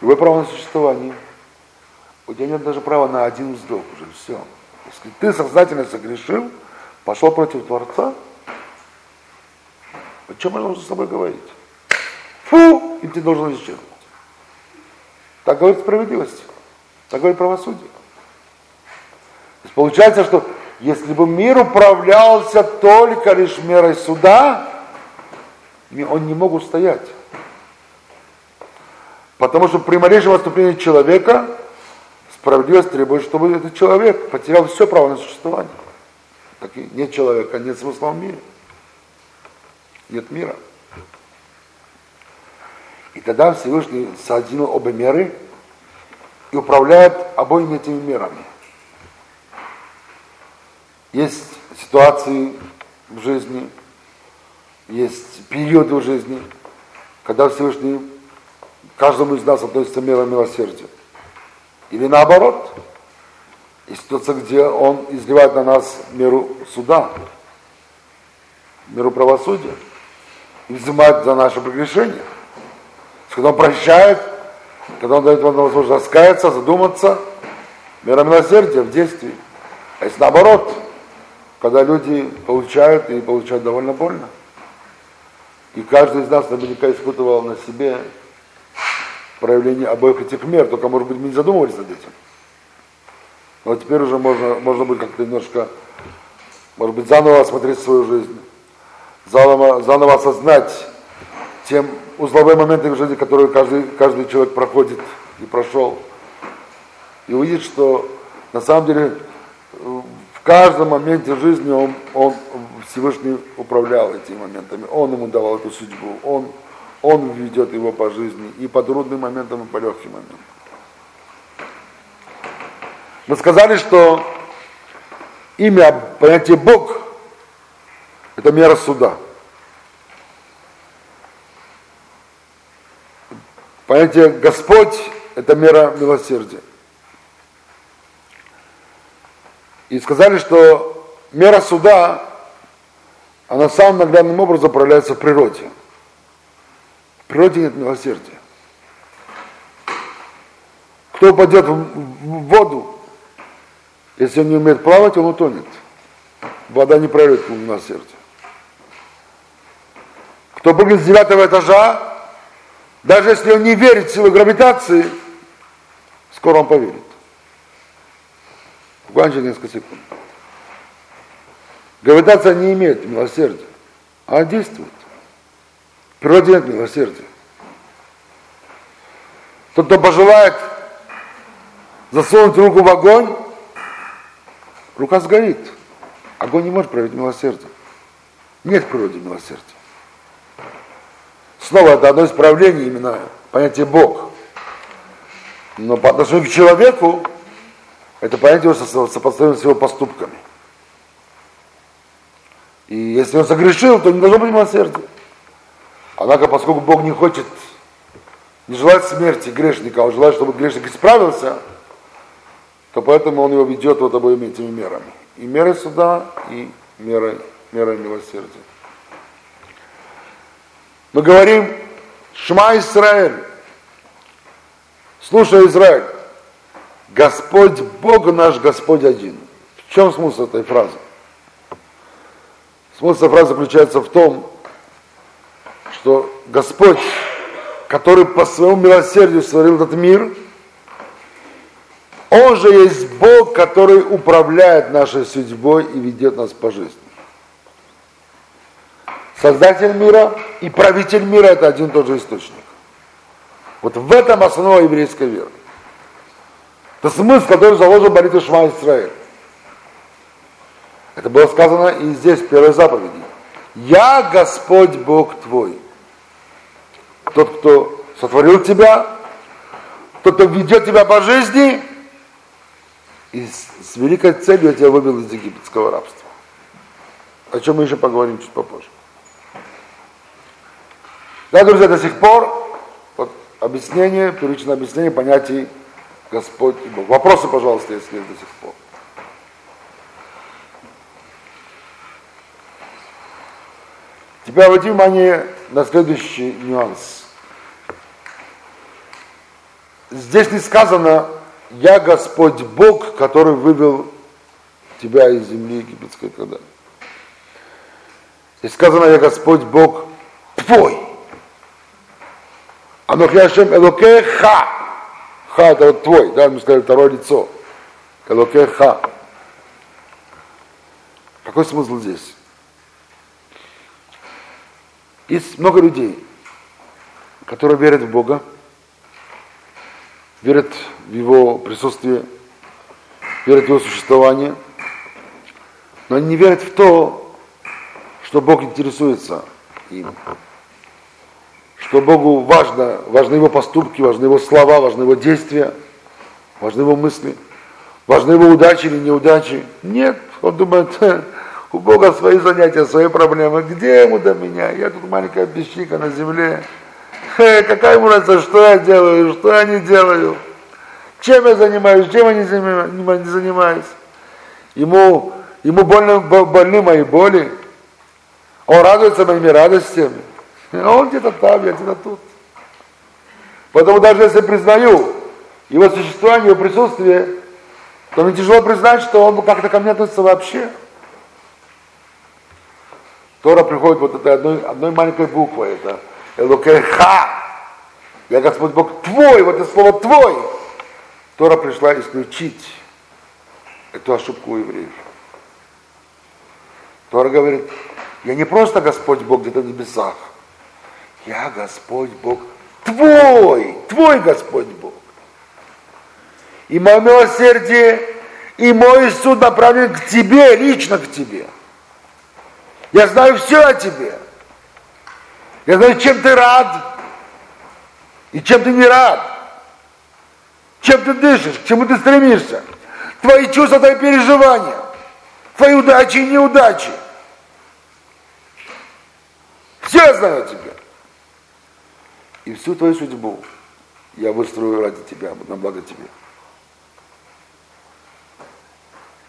Любое право на существование. У тебя нет даже права на один вздох уже, все. Если ты сознательно согрешил, пошел против Творца, о чем я должен с тобой говорить? Фу, и ты должен исчезнуть. Так говорит справедливость, так говорит правосудие. То есть получается, что если бы мир управлялся только лишь мерой суда, он не мог устоять. Потому что при малейшем отступлении человека справедливость требует, чтобы этот человек потерял все право на существование. Так и нет человека, нет смысла в мире. Нет мира. И тогда Всевышний соединил обе меры и управляет обоими этими мерами. Есть ситуации в жизни, есть периоды в жизни, когда Всевышний каждому из нас относится мера милосердия. Или наоборот, есть ситуация, где он изливает на нас меру суда, меру правосудия, и взимает за наше прегрешение. Когда он прощает, когда он дает вам возможность раскаяться, задуматься, мера милосердия в действии. А если наоборот, когда люди получают и получают довольно больно. И каждый из нас наверняка испытывал на себе проявление обоих этих мер, только, может быть, мы не задумывались над этим. Но теперь уже можно, можно будет как-то немножко, может быть, заново осмотреть свою жизнь, заново, заново осознать тем узловые моменты в жизни, которые каждый, каждый человек проходит и прошел. И увидеть, что на самом деле в каждом моменте жизни он, он Всевышний управлял этими моментами. Он ему давал эту судьбу. Он, он ведет его по жизни и по трудным моментам, и по легким моментам. Мы сказали, что имя, понятие Бог, это мера суда. Понятие Господь – это мера милосердия. И сказали, что мера суда, она самым наглядным образом проявляется в природе. В природе нет милосердия. Кто упадет в воду, если он не умеет плавать, он утонет. Вода не проявит ему милосердие. Кто прыгнет с девятого этажа, даже если он не верит в силу гравитации, скоро он поверит. Буквально через несколько секунд. Гравитация не имеет милосердия, а действует. В природе нет милосердия. Тот, кто пожелает засунуть руку в огонь, рука сгорит. Огонь не может проявить милосердие. Нет в природе милосердия. Снова это одно из проявлений именно понятия Бог. Но по отношению к человеку это понятие сопоставимо с его поступками. И если он согрешил, то не должно быть милосердия. Однако, поскольку Бог не хочет, не желает смерти грешника, а он желает, чтобы грешник исправился, то поэтому он его ведет вот обоими этими мерами. И мерой суда, и мерой, мерой милосердия. Мы говорим, Шма Израиль, слушай, Израиль, Господь Бог наш, Господь один. В чем смысл этой фразы? Смысл фразы заключается в том, что Господь, который по своему милосердию створил этот мир, Он же есть Бог, который управляет нашей судьбой и ведет нас по жизни. Создатель мира и правитель мира это один и тот же источник. Вот в этом основа еврейской веры. Это смысл, который заложил молитву Шма Исраиль. Это было сказано и здесь, в первой заповеди. Я Господь Бог твой. Тот, кто сотворил тебя, тот, кто ведет тебя по жизни, и с великой целью я тебя вывел из египетского рабства. О чем мы еще поговорим чуть попозже. Да, друзья, до сих пор вот, объяснение, первичное объяснение понятий Господь и Бог. Вопросы, пожалуйста, если есть до сих пор. Теперь обратите внимание на следующий нюанс. Здесь не сказано «Я Господь Бог, который вывел тебя из земли египетской» далее. Здесь сказано «Я Господь Бог твой». Анохи Ашем Элокеха. Ха это вот твой, да, мы сказали второе лицо. Элокеха. Какой смысл здесь? Есть много людей, которые верят в Бога, верят в Его присутствие, верят в Его существование, но они не верят в то, что Бог интересуется им что Богу важно, важны его поступки, важны его слова, важны его действия, важны его мысли, важны его удачи или неудачи. Нет, он думает, у Бога свои занятия, свои проблемы. Где ему до меня? Я тут маленькая песчинка на земле. Какая ему разница, что я делаю, что я не делаю? Чем я занимаюсь, чем я не занимаюсь? Ему, ему больны, больны мои боли. Он радуется моими радостями. А он где-то там, я где-то тут. Поэтому даже если признаю его существование, его присутствие, то мне тяжело признать, что он как-то ко мне относится вообще. Тора приходит вот этой одной, одной маленькой буквой, это Элокеха. Я Господь Бог твой, вот это слово твой. Тора пришла исключить эту ошибку у евреев. Тора говорит, я не просто Господь Бог где-то в небесах. Я Господь Бог твой, твой Господь Бог. И мое милосердие, и мой суд направлен к тебе, лично к тебе. Я знаю все о тебе. Я знаю, чем ты рад и чем ты не рад. Чем ты дышишь, к чему ты стремишься. Твои чувства, твои переживания. Твои удачи и неудачи. Все я знаю о тебе. И всю твою судьбу я выстрою ради тебя, на благо тебе.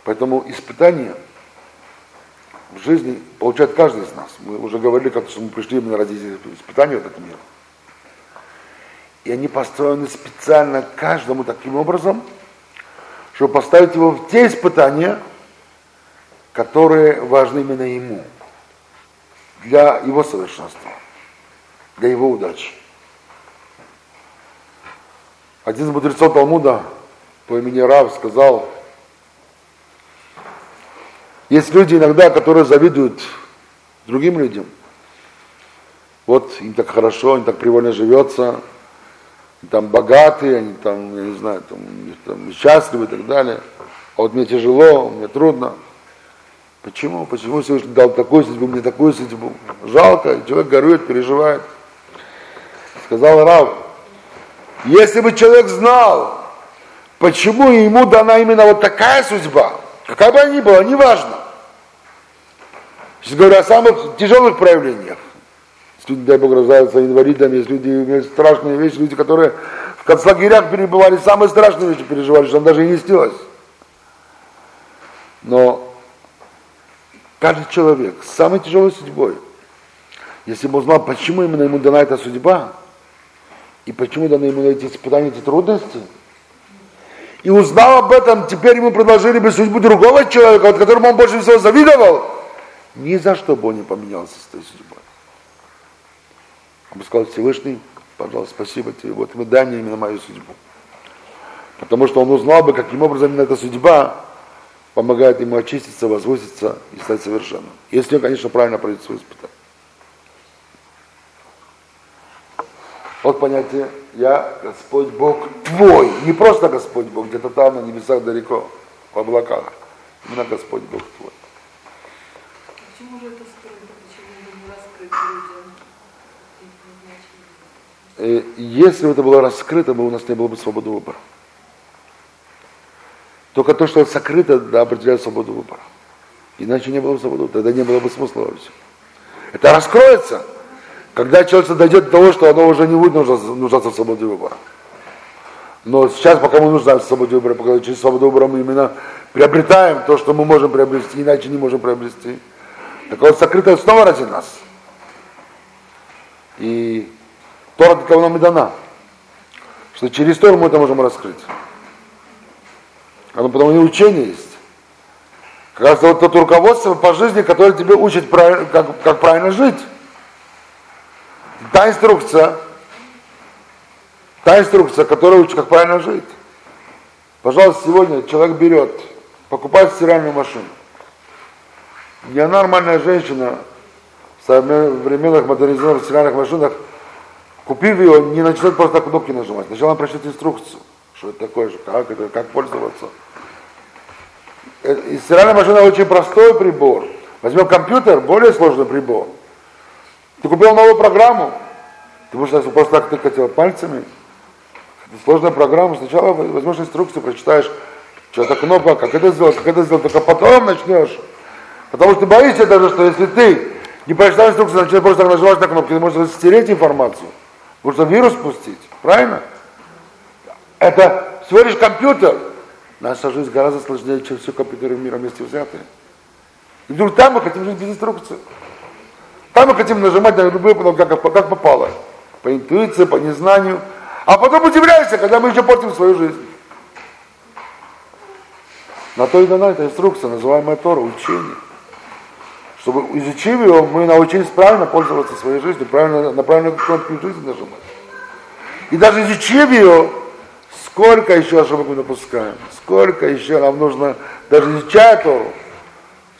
Поэтому испытания в жизни получает каждый из нас. Мы уже говорили, как что мы пришли именно ради испытаний в этот мир. И они построены специально каждому таким образом, чтобы поставить его в те испытания, которые важны именно ему, для его совершенства, для его удачи. Один из мудрецов Талмуда по имени Рав сказал, есть люди иногда, которые завидуют другим людям. Вот им так хорошо, им так привольно живется, они там богатые, они там, я не знаю, там, там счастливы и так далее. А вот мне тяжело, мне трудно. Почему? Почему Всевышний дал такую судьбу, мне такую судьбу? Жалко, человек горюет, переживает. Сказал Рав, если бы человек знал, почему ему дана именно вот такая судьба, какая бы она ни была, неважно. Сейчас говорю о самых тяжелых проявлениях. Люди, дай Бог, рождаются инвалидами, есть люди, имеют страшные вещи, люди, которые в концлагерях перебывали, самые страшные вещи переживали, что он даже и не снилось. Но каждый человек с самой тяжелой судьбой, если бы узнал, почему именно ему дана эта судьба, и почему даны ему эти испытания, эти трудности, и узнал об этом, теперь ему предложили бы судьбу другого человека, от которому он больше всего завидовал, ни за что бы он не поменялся с той судьбой. Он бы сказал, Всевышний, пожалуйста, спасибо тебе, вот мы дай мне именно мою судьбу. Потому что он узнал бы, каким образом именно эта судьба помогает ему очиститься, возвыситься и стать совершенным. Если он, конечно, правильно пройдет свой испытание. Вот понятие «Я Господь Бог твой». Не просто Господь Бог, где-то там на небесах далеко, в облаках. Именно Господь Бог твой. Почему же это скрыто? Почему не раскрыто людям? Э, Если бы это было раскрыто, бы у нас не было бы свободы выбора. Только то, что сокрыто, да, определяет свободу выбора. Иначе не было бы свободы, тогда не было бы смысла во всем. Это раскроется, когда человек дойдет до того, что оно уже не будет нуждаться, в свободе выбора. Но сейчас, пока мы нуждаемся в свободе выбора, пока через свободу выбора мы именно приобретаем то, что мы можем приобрести, иначе не можем приобрести. Так вот, сокрытое снова ради нас. И Тора для того нам и дана, что через Тору мы это можем раскрыть. Оно потому и учение есть. Как раз вот это руководство по жизни, которое тебе учит, как, как правильно жить. Та инструкция, та инструкция, которая учит, как правильно жить. Пожалуйста, сегодня человек берет, покупает стиральную машину. Ненормальная женщина в современных модернизированных стиральных машинах, купив ее, не начнет просто кнопки нажимать. Сначала она прочтет инструкцию, что это такое, как это, как пользоваться. Э, и стиральная машина очень простой прибор. Возьмем компьютер, более сложный прибор. Ты купил новую программу, ты можешь просто так тыкать пальцами. Это сложная программа. Сначала возьмешь инструкцию, прочитаешь, что это кнопка, как это сделать, как это сделать, только потом начнешь. Потому что ты боишься даже, что если ты не прочитал инструкцию, начнешь просто так нажимать на кнопки, ты можешь стереть информацию, можно вирус пустить. Правильно? Это всего лишь компьютер. Наша жизнь гораздо сложнее, чем все компьютеры мира вместе взятые. И вдруг там мы хотим жить без инструкции. Там мы хотим нажимать на любые кнопки, как, как попало. По интуиции, по незнанию. А потом удивляешься, когда мы еще портим свою жизнь. На то и дана эта инструкция, называемая Тора, учение. чтобы изучив его, мы научились правильно пользоваться своей жизнью, правильно, на правильную кнопку жизни нажимать. И даже изучив ее, сколько еще ошибок мы допускаем, сколько еще нам нужно, даже изучая Тору,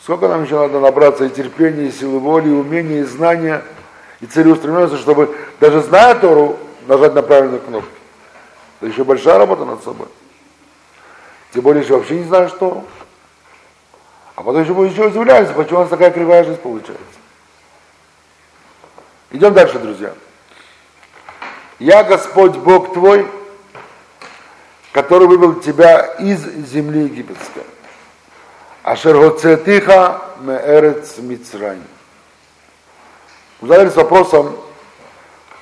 сколько нам еще надо набраться и терпения, и силы воли, и умения, и знания, и целеустремленности, чтобы даже зная Тору, нажать на правильную кнопку. Это еще большая работа над собой. Тем более, что вообще не знаешь Тору. А потом еще, еще удивляешься, почему у нас такая кривая жизнь получается. Идем дальше, друзья. Я Господь Бог твой, который вывел тебя из земли египетской. Ашер гоцетиха меэрец Мицрайм. Задались вопросом,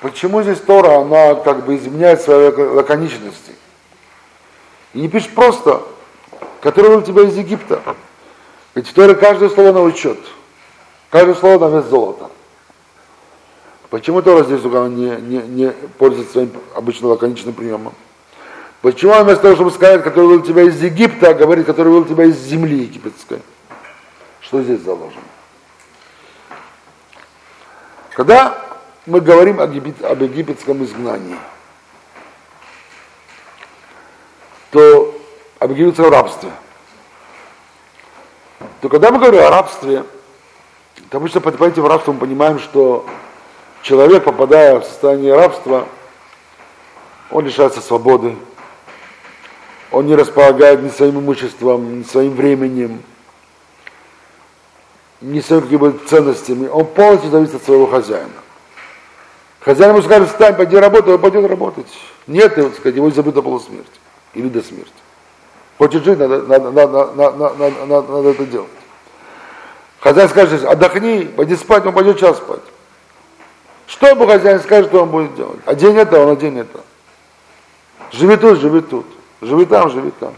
почему здесь Тора, она как бы изменяет своей лаконичности. И не пишет просто, который вывел тебя из Египта. Ведь в Торе каждое слово на учет. Каждое слово на вес золота. Почему Тора здесь не, не, не пользуется своим обычным лаконичным приемом? Почему он вместо того, чтобы сказать, который вывел тебя из Египта, говорит, который вывел тебя из земли египетской? Что здесь заложено? Когда мы говорим об египетском изгнании, то об египетском рабстве – то когда мы говорим о рабстве, то обычно под этим рабством мы понимаем, что человек, попадая в состояние рабства, он лишается свободы, он не располагает ни своим имуществом, ни своим временем, ни своими какими-то ценностями. Он полностью зависит от своего хозяина. Хозяин ему скажет, встань, пойди работай, он пойдет работать. Нет, его, сказать, его до полусмерти или до смерти. Хочет жить, надо, надо, надо, надо, надо, надо, надо это делать. Хозяин скажет, отдохни, пойди спать, он пойдет час спать. Что ему хозяин скажет, что он будет делать? А день это, он день это. Живи тут, живи тут. Живи там, живи там.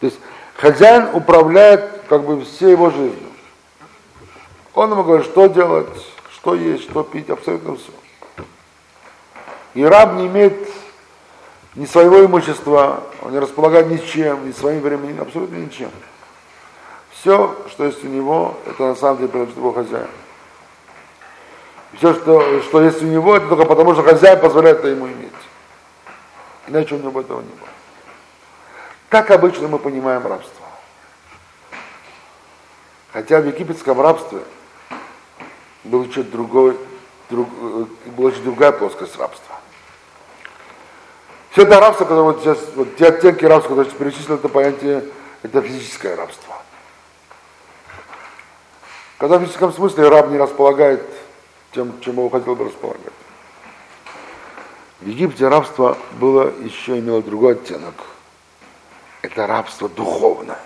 То есть хозяин управляет как бы всей его жизнью. Он ему говорит, что делать, что есть, что пить, абсолютно все. И раб не имеет ни своего имущества, он не располагает ничем, ни своим временем, абсолютно ничем. Все, что есть у него, это на самом деле принадлежит его хозяину. Все, что, что есть у него, это только потому, что хозяин позволяет это ему иметь. Иначе у него этого не было. Так обычно мы понимаем рабство. Хотя в египетском рабстве был чуть другой, друг, э, была чуть другая плоскость рабства. Все это рабство, которое вот сейчас, вот те оттенки рабства, которые перечислил, это понятие, это физическое рабство. Когда в физическом смысле раб не располагает тем, чем его хотел бы располагать. В Египте рабство было еще имело другой оттенок. Это рабство духовное.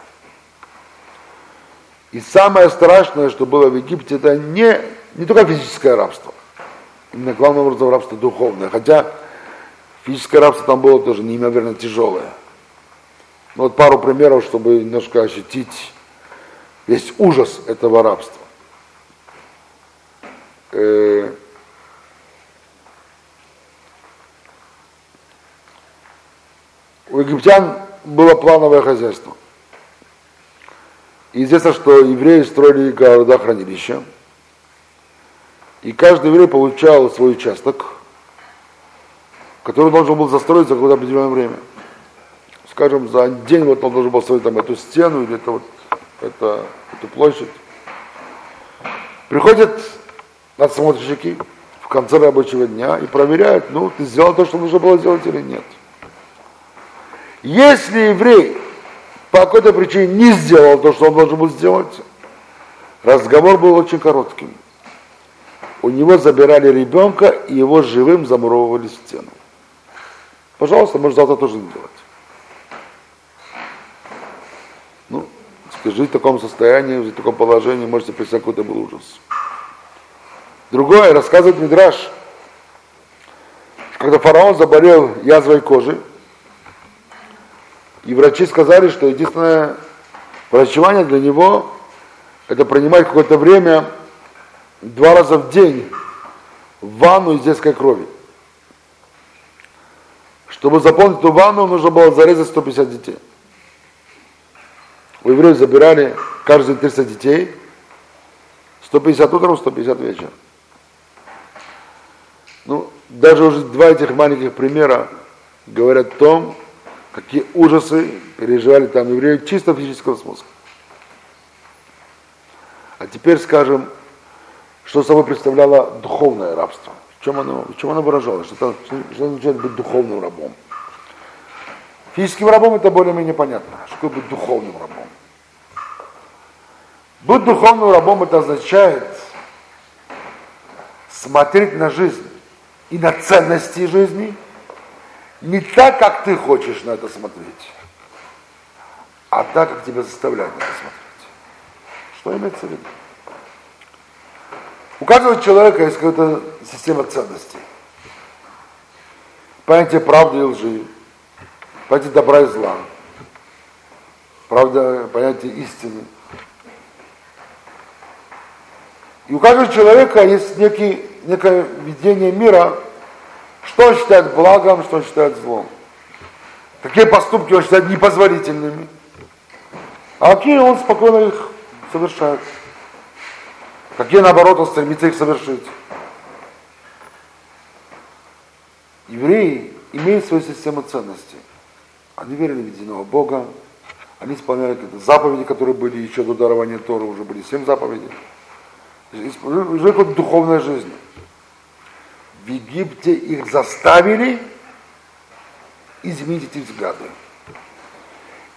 И самое страшное, что было в Египте, это не, не только физическое рабство. Именно главным образом рабство духовное. Хотя Физическое рабство там было тоже неимоверно тяжелое. Ну, вот пару примеров, чтобы немножко ощутить весь ужас этого рабства. Э, у египтян было плановое хозяйство. И известно, что евреи строили города хранилища. И каждый еврей получал свой участок – который должен был застроить за какое-то определенное время. Скажем, за день вот он должен был строить там эту стену или это вот, это, эту площадь. Приходят надсмотрщики в конце рабочего дня и проверяют, ну, ты сделал то, что нужно было сделать или нет. Если еврей по какой-то причине не сделал то, что он должен был сделать, разговор был очень коротким. У него забирали ребенка и его живым замуровывали в стену. Пожалуйста, можешь завтра тоже не делать. Ну, жить в таком состоянии, в таком положении, можете представить, какой это был ужас. Другое, рассказывает Мидраш, когда фараон заболел язвой кожи, и врачи сказали, что единственное врачевание для него это принимать какое-то время два раза в день в ванну из детской крови. Чтобы заполнить эту ванну, нужно было зарезать 150 детей. У евреев забирали каждые 300 детей 150 утром, 150 вечером. Ну, даже уже два этих маленьких примера говорят о том, какие ужасы переживали там евреи чисто физического смысла. А теперь скажем, что собой представляло духовное рабство. В чем оно, в чем оно выражалось? Что, что означает быть духовным рабом? Физическим рабом это более-менее понятно. Что такое быть духовным рабом? Быть духовным рабом это означает смотреть на жизнь и на ценности жизни не так, как ты хочешь на это смотреть, а так, как тебя заставляют на это смотреть. Что имеется в виду? У каждого человека есть какая-то система ценностей. Понятие правды и лжи, понятие добра и зла, правда, понятие истины. И у каждого человека есть некий, некое видение мира, что он считает благом, что он считает злом. Какие поступки он считает непозволительными, а какие он спокойно их совершает. Какие, наоборот, он стремится их совершить. Евреи имеют свою систему ценностей. Они верили в единого Бога, они исполняли какие-то заповеди, которые были еще до дарования Тора, уже были семь заповедей. Жили какой-то духовной жизнью. В Египте их заставили изменить эти взгляды.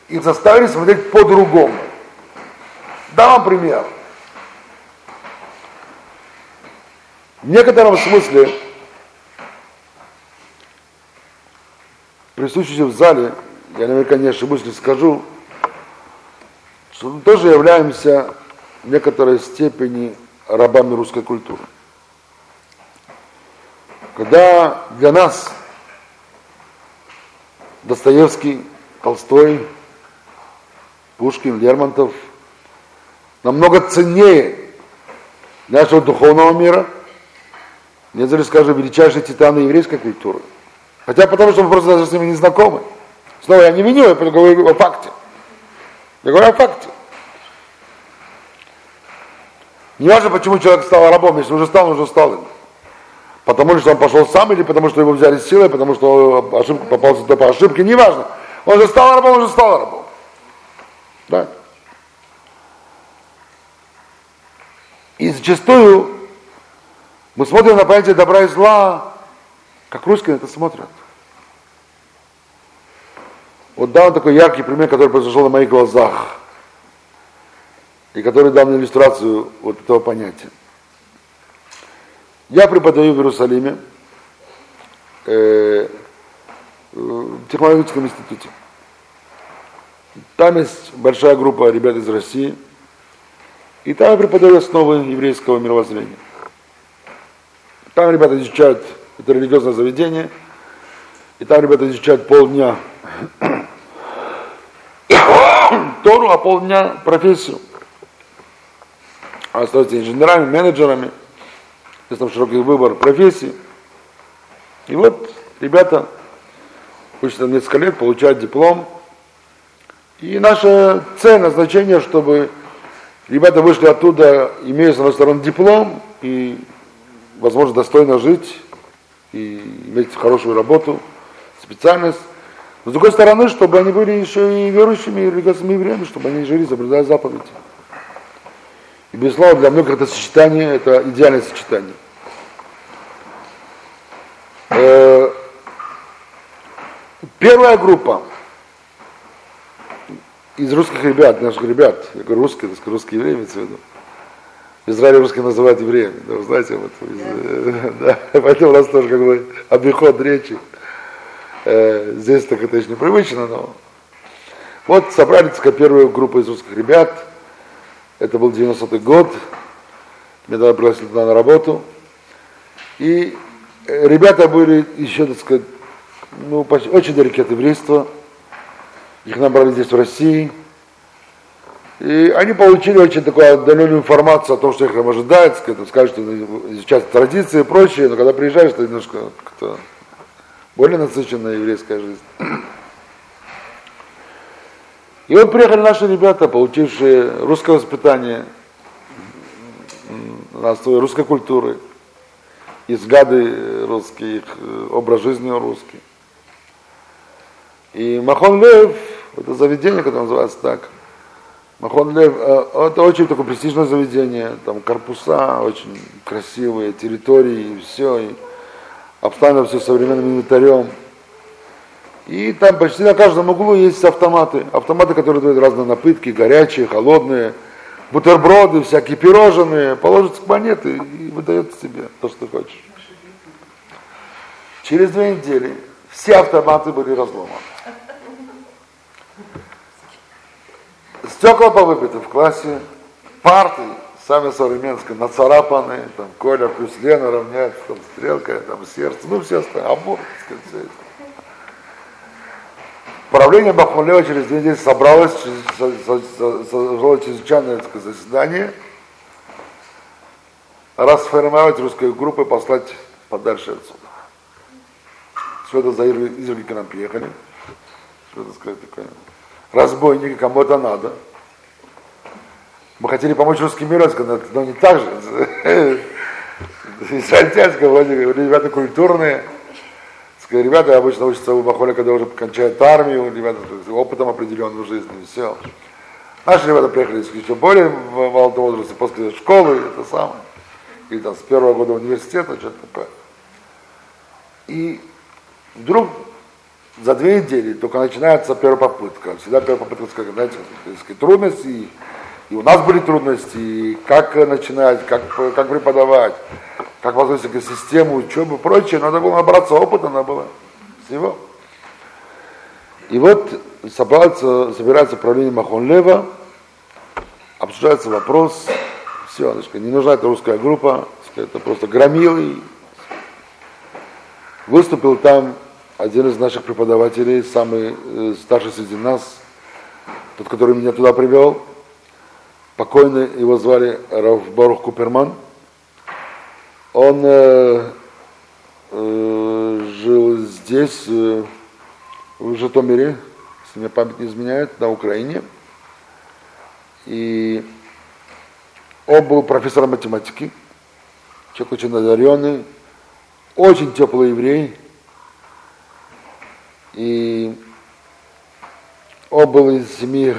Их заставили смотреть по-другому. Дам вам пример. В некотором смысле присутствующие в зале, я наверняка не ошибусь, скажу, что мы тоже являемся в некоторой степени рабами русской культуры. Когда для нас Достоевский, Толстой, Пушкин, Лермонтов намного ценнее нашего духовного мира – Нельзя скажем, величайшие титаны еврейской культуры. Хотя потому, что мы просто даже с ними не знакомы. Снова я не виню, я говорю о факте. Я говорю о факте. Не важно, почему человек стал рабом, если уже стал, он уже стал им. Потому что он пошел сам, или потому что его взяли силой, потому что ошибка попался по ошибке, не важно. Он же стал рабом, он же стал рабом. Да. И зачастую мы смотрим на понятие добра и зла, как русские это смотрят. Вот дал такой яркий пример, который произошел на моих глазах, и который дал мне иллюстрацию вот этого понятия. Я преподаю в Иерусалиме э, в технологическом институте. Там есть большая группа ребят из России, и там я преподаю основы еврейского мировоззрения. Там ребята изучают это религиозное заведение, и там ребята изучают полдня Тору, а полдня профессию. А остаются инженерами, менеджерами, есть там широкий выбор профессий. И вот ребята учатся несколько лет, получают диплом. И наша цель, назначение, чтобы ребята вышли оттуда, имея с одной стороны диплом и возможно достойно жить и иметь хорошую работу, специальность. Но с другой стороны, чтобы они были еще и верующими, и религиозными евреями, чтобы они жили, соблюдая заповеди. И, безусловно, для многих это сочетание, это идеальное сочетание. Э, первая группа из русских ребят, наших ребят, я говорю русские, так русские евреи имеется в виду, в Израиле русские называют евреями. Да, вы знаете, вот, да, поэтому у нас тоже как бы обиход речи. Э, здесь так это еще непривычно, но вот собрали так, первую группу из русских ребят. Это был 90-й год. Меня тогда пригласили туда на работу. И э, ребята были еще, так сказать, ну, почти, очень далеки от еврейства. Их набрали здесь в России. И они получили очень такую отдаленную информацию о том, что их там ожидает, скажут, что изучать традиции и прочее, но когда приезжаешь, то немножко как-то более насыщенная еврейская жизнь. И вот приехали наши ребята, получившие русское воспитание, на основе русской культуры, взгляды русские, их э, образ жизни русский. И Махон Лев, это заведение, которое называется так, Махон Лев, э, это очень такое престижное заведение, там корпуса очень красивые, территории, и все, и обставлено все современным инвентарем. И там почти на каждом углу есть автоматы. Автоматы, которые дают разные напитки, горячие, холодные, бутерброды, всякие пирожные. Положится монеты и выдает тебе то, что ты хочешь. Через две недели все автоматы были разломаны. Стекла повыбиты в классе, парты сами современные, нацарапаны, там Коля плюс Лена равняется, там стрелка, там сердце, ну все остальное, обор, так сказать, все это. Правление Бахмулева через две недели собралось, созвало чрезвычайное заседание, расформировать русскую группу и послать подальше отсюда. Все это за изверги к нам приехали. Что это сказать такое? Разбойники, кому это надо. Мы хотели помочь русским миру, но не так же. Израильтянское вроде ребята культурные, ребята обычно учатся у Бахоля, когда уже кончают армию, ребята с опытом определенным в жизни, все. Наши ребята приехали еще более в молодом возрасте, после школы, это самое, или там с первого года университета, что-то такое. И вдруг за две недели только начинается первая попытка. Всегда первая попытка, знаете, трудности, и, у нас были трудности, и как начинать, как, как преподавать как возвысить систему, учебы и прочее, надо было набраться опыта, надо было всего. И вот собирается, собирается правление Махонлева, обсуждается вопрос, все, не нужна эта русская группа, это просто громилы. Выступил там один из наших преподавателей, самый э, старший среди нас, тот, который меня туда привел, покойный, его звали Раф Барух Куперман – он э, э, жил здесь, э, в Житомире, если мне память не изменяет, на Украине. И он был профессором математики, человек очень одаренный, очень теплый еврей. И он был из семьи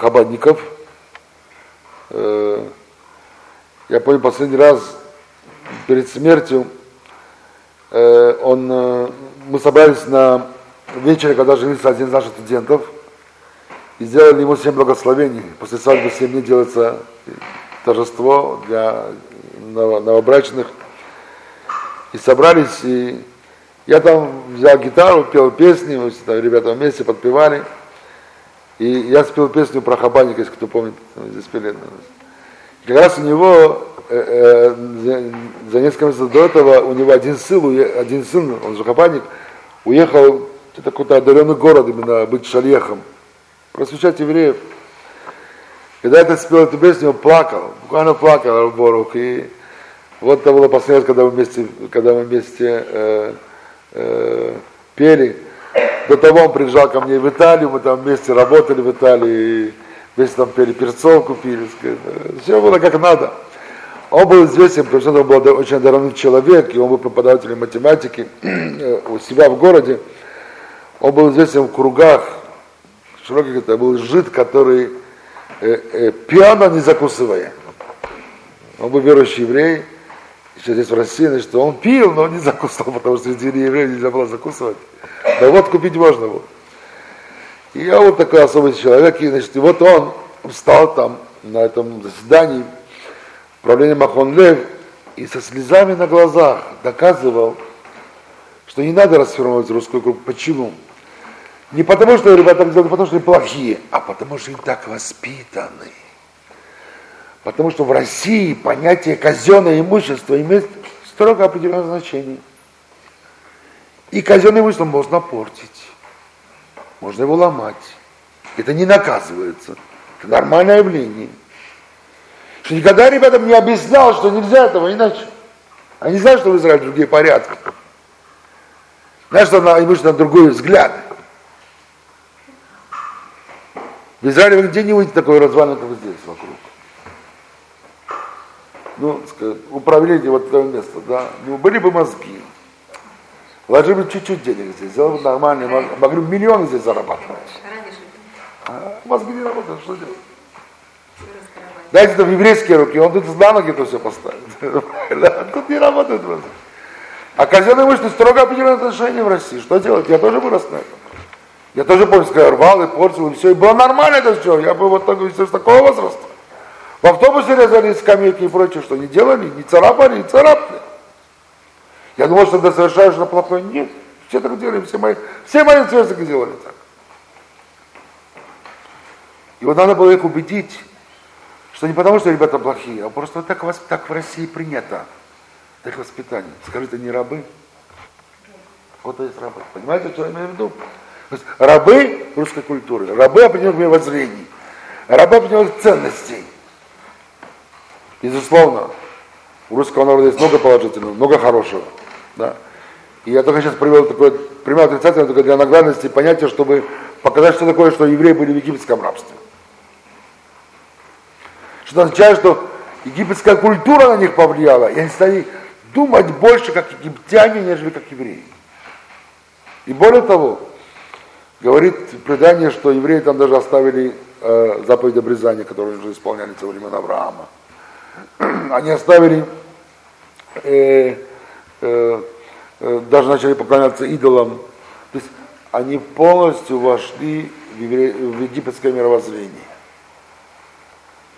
хабадников. Э, я помню, последний раз перед смертью э, он, э, мы собрались на вечере, когда женился один из наших студентов, и сделали ему семь благословений. После свадьбы семь дней делается торжество для новобрачных. И собрались, и я там взял гитару, пел песни, мы там, ребята вместе подпевали. И я спел песню про Хабаника, если кто помнит, здесь пели. И как раз у него Э, э, за несколько месяцев до этого у него один сын, один сын, он же хабаник, уехал в какой-то отдаленный город именно быть шальехом, просвещать евреев. Когда я спел эту песню, он плакал, буквально плакал Борух. И вот это было последний раз, когда мы вместе, когда мы вместе э, э, пели. До того он приезжал ко мне в Италию, мы там вместе работали в Италии, вместе там пели перцовку, пили. Все было как надо. Он был известен, потому что он был очень одаренный человек, и он был преподавателем математики у себя в городе. Он был известен в кругах широких, это был жид, который э, э, пьяно не закусывая. Он был верующий еврей, еще здесь в России, значит, он пил, но не закусывал, потому что среди евреев нельзя было закусывать. Да вот купить можно было. И я вот такой особый человек, и, значит, и вот он встал там на этом заседании, правление Махон Лев и со слезами на глазах доказывал, что не надо расформировать русскую группу. Почему? Не потому, что ребята не потому, что они плохие, а потому, что они так воспитаны. Потому что в России понятие казенное имущество имеет строго определенное значение. И казенное имущество можно портить, можно его ломать. Это не наказывается. Это нормальное явление. Что никогда ребятам не объяснял, что нельзя этого иначе. Они знают, что в Израиле другие порядки. Знаешь, что на имущество на другой взгляд. В Израиле вы нигде не увидите такой развалин, как здесь вокруг. Ну, сказать, управление вот этого места, да, ну, были бы мозги, вложили бы чуть-чуть денег здесь, сделали бы нормально, мог- могли бы миллионы здесь зарабатывать. А мозги не работают, что делать? Дайте это в еврейские руки, он тут на ноги это все поставит. Да, Тут не работает мозги. А казенные мышцы строго определенное отношение в России. Что делать? Я тоже вырос на этом. Я тоже помню, я рвал и портил, и все. И было нормально это все. Я был вот такой, с такого возраста. В автобусе резали скамейки и прочее, что не делали, не царапали, не царапали. Я думал, что это что плохое. Нет, все так делали, все мои, все мои сверстники делали так. И вот надо было их убедить, что не потому, что ребята плохие, а просто так, вас, так в России принято. Так воспитание. Скажите, не рабы? Вот есть рабы. Понимаете, что я имею в виду? Рабы русской культуры, рабы определенных мировоззрений, рабы определенных ценностей. Безусловно, у русского народа есть много положительного, много хорошего. Да? И я только сейчас привел такой пример отрицательный только для наглядности понятия, чтобы показать, что такое, что евреи были в египетском рабстве. Что означает, что египетская культура на них повлияла, и они стали думать больше как египтяне, нежели как евреи. И более того, говорит предание, что евреи там даже оставили э, заповедь обрезания, которую уже исполняли со времен Авраама. Они оставили, э, э, э, даже начали поклоняться идолам. То есть они полностью вошли в, египетское мировоззрение.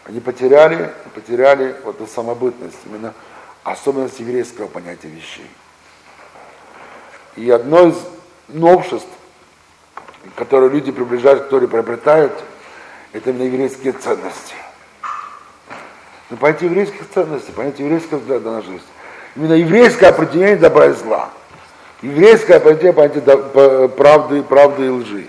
Они потеряли, потеряли вот эту самобытность, именно особенность еврейского понятия вещей. И одно из новшеств, которые люди приближают к Торе, приобретают, это именно еврейские ценности. Но понятие еврейских ценностей, понятие еврейского взгляда на жизнь. Именно еврейское определение добра и зла. Еврейское определение понятие до- п- правды, правды и лжи.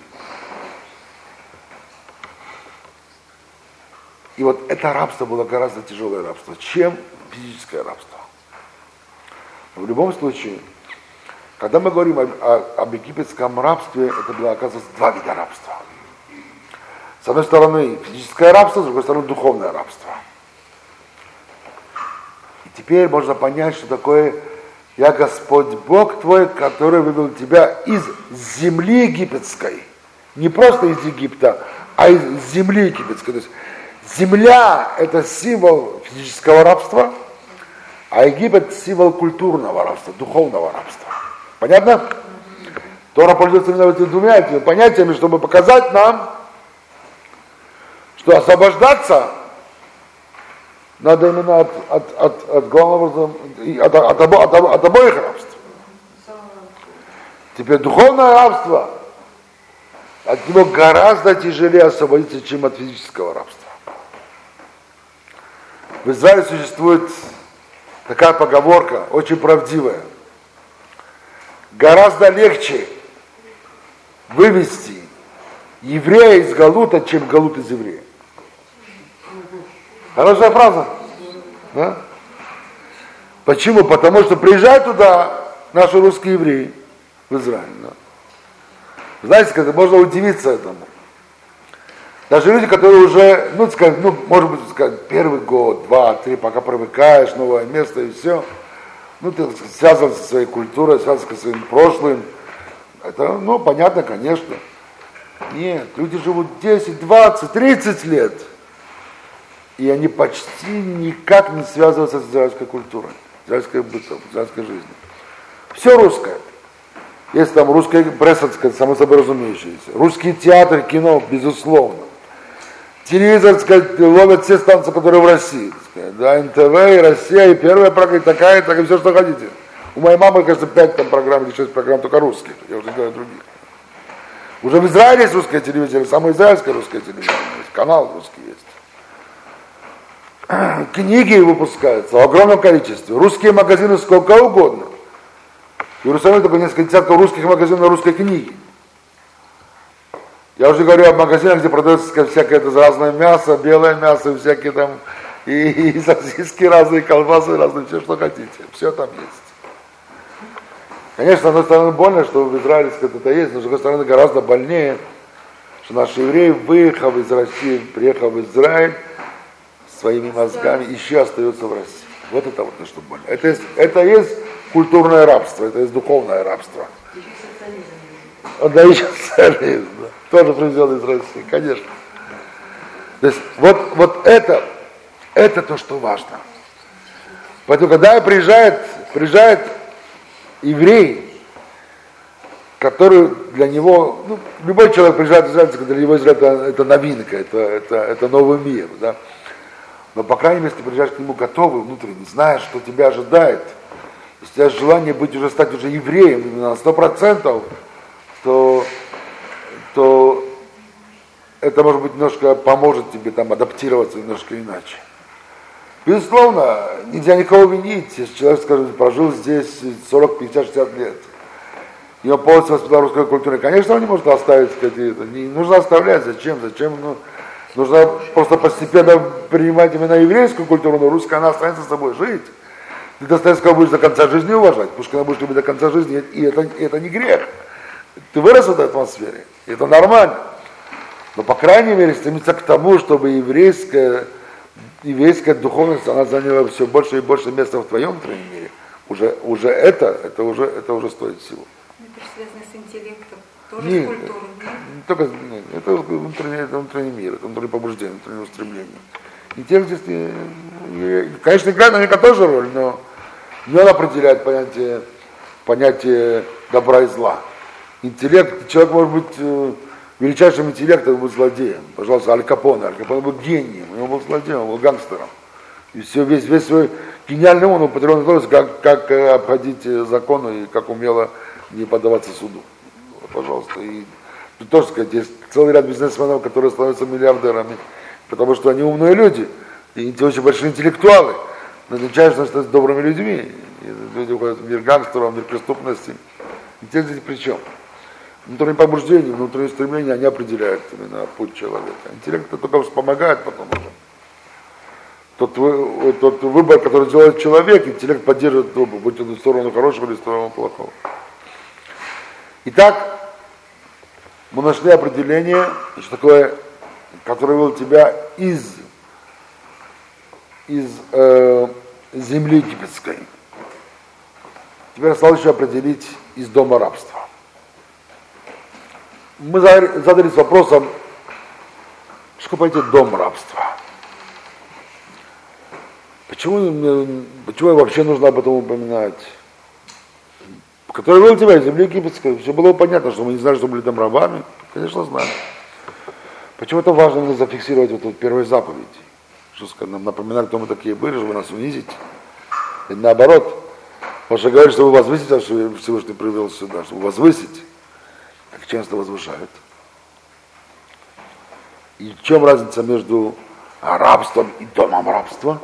И вот это рабство было гораздо тяжелое рабство, чем физическое рабство. Но в любом случае, когда мы говорим об, о- об египетском рабстве, это было, оказывается, два вида рабства. С одной стороны физическое рабство, с другой стороны духовное рабство. Теперь можно понять, что такое «Я Господь Бог твой, который вывел тебя из земли египетской». Не просто из Египта, а из земли египетской. То есть земля – это символ физического рабства, а Египет – символ культурного рабства, духовного рабства. Понятно? Тора пользуется именно этими двумя этими понятиями, чтобы показать нам, что освобождаться надо именно от, от, от, от главного от, от, обо- от, от обоих рабств. Теперь духовное рабство, от него гораздо тяжелее освободиться, чем от физического рабства. В Израиле существует такая поговорка, очень правдивая. Гораздо легче вывести еврея из Галута, чем Галут из еврея. Хорошая фраза. Да? Почему? Потому что приезжают туда наши русские евреи в Израиль. Да? Знаете, как можно удивиться этому. Даже люди, которые уже, ну, сказать, ну, может быть, сказать, первый год, два, три, пока привыкаешь, новое место и все, ну, ты связан со своей культурой, связан со своим прошлым. Это, ну, понятно, конечно. Нет, люди живут 10, 20, 30 лет. И они почти никак не связываются с израильской культурой, израильской бытом, израильской жизнью. Все русское. Есть там русская сказать, само собой разумеющаяся. Русский театр, кино, безусловно. Телевизор, так сказать, ловят все станции, которые в России. сказать. Да, НТВ, и Россия, и первая программа, такая, так и все, что хотите. У моей мамы, кажется, пять там программ или шесть программ только русских. Я уже не говорю других. Уже в Израиле есть русское телевидение, самое израильское русское телевидение. Канал русский есть. Книги выпускаются в огромном количестве. Русские магазины сколько угодно. В Иерусалиме только несколько десятков русских магазинов русской книги. Я уже говорю о магазинах, где продается всякое это разное мясо, белое мясо, всякие там и, и сосиски разные, колбасы разные, все, что хотите. Все там есть. Конечно, с одной стороны больно, что в Израиле это есть, но с другой стороны гораздо больнее, что наши евреи, выехав из России, приехав в Израиль, своими мозгами еще остаются в России. Вот это вот то, что больно. Это есть, это есть культурное рабство, это есть духовное рабство. Да, еще социализм, да. Тоже привезен из России, конечно. То есть вот, вот это, это то, что важно. Поэтому, когда приезжает, приезжает еврей, который для него, ну, любой человек приезжает в Израиль, для него Израиль это, это новинка, это, это, это новый мир, да. Но, по крайней мере, если ты приезжаешь к нему готовый, внутренне, зная, что тебя ожидает, если у тебя желание быть уже, стать уже евреем на сто процентов, то, то это, может быть, немножко поможет тебе там адаптироваться немножко иначе. Безусловно, нельзя никого винить, если человек, скажем, прожил здесь 40, 50, 60 лет. И он полностью воспитал русской культурой. Конечно, он не может оставить какие-то. Не нужно оставлять. Зачем? Зачем? Ну, нужно просто постепенно принимать именно еврейскую культуру, но русская, она останется с тобой жить. Ты Достоевского будешь до конца жизни уважать, Пушкина будешь любить до конца жизни, и это, и это не грех. Ты вырос в этой атмосфере, и это нормально. Но, по крайней мере, стремиться к тому, чтобы еврейская, еврейская духовность, она заняла все больше и больше места в твоем внутреннем мире. Уже, уже это, это уже, это уже стоит всего. Это же связано с интеллектом, тоже Нет, с культурой. нет? не только, нет, это внутренний, это внутренний мир, это внутреннее побуждение, внутреннее устремление. Интеллект здесь, э, э, конечно, играет наверняка тоже роль, но не он определяет понятие, понятие добра и зла. Интеллект, человек может быть э, величайшим интеллектом, быть злодеем. Пожалуйста, Аль Капоне. Аль Капоне был гением, он был злодеем, он был гангстером. И все, весь, весь свой гениальный ум он употребил на то, как, как э, обходить э, законы и как умело не поддаваться суду. Пожалуйста. И тут тоже сказать, есть целый ряд бизнесменов, которые становятся миллиардерами, потому что они умные люди, и эти очень большие интеллектуалы, назначают, что становятся добрыми людьми. И люди уходят в мир гангстеров, в мир преступности. Интеллект здесь при чем? Внутренние побуждения, внутренние стремления, они определяют именно путь человека. Интеллект это только помогает потом уже. Тот, тот выбор, который делает человек, интеллект поддерживает его, будь он в сторону хорошего или в сторону плохого. Итак, мы нашли определение, что такое, которое вывел тебя из, из э, земли египетской. Теперь осталось еще определить из дома рабства. Мы за- задались вопросом, что пойти дом рабства. Почему, почему вообще нужно об этом упоминать? Который вел тебя из земли египетской. Все было понятно, что мы не знали, что были там рабами. Конечно, знали. Почему это важно именно зафиксировать вот эту первую заповедь? Что нам напоминали, кто мы такие были, чтобы нас унизить. И наоборот, Паша говорит, что вы возвысите, а что Всевышний привел сюда, чтобы возвысить. Как часто возвышают. И в чем разница между рабством и домом рабства?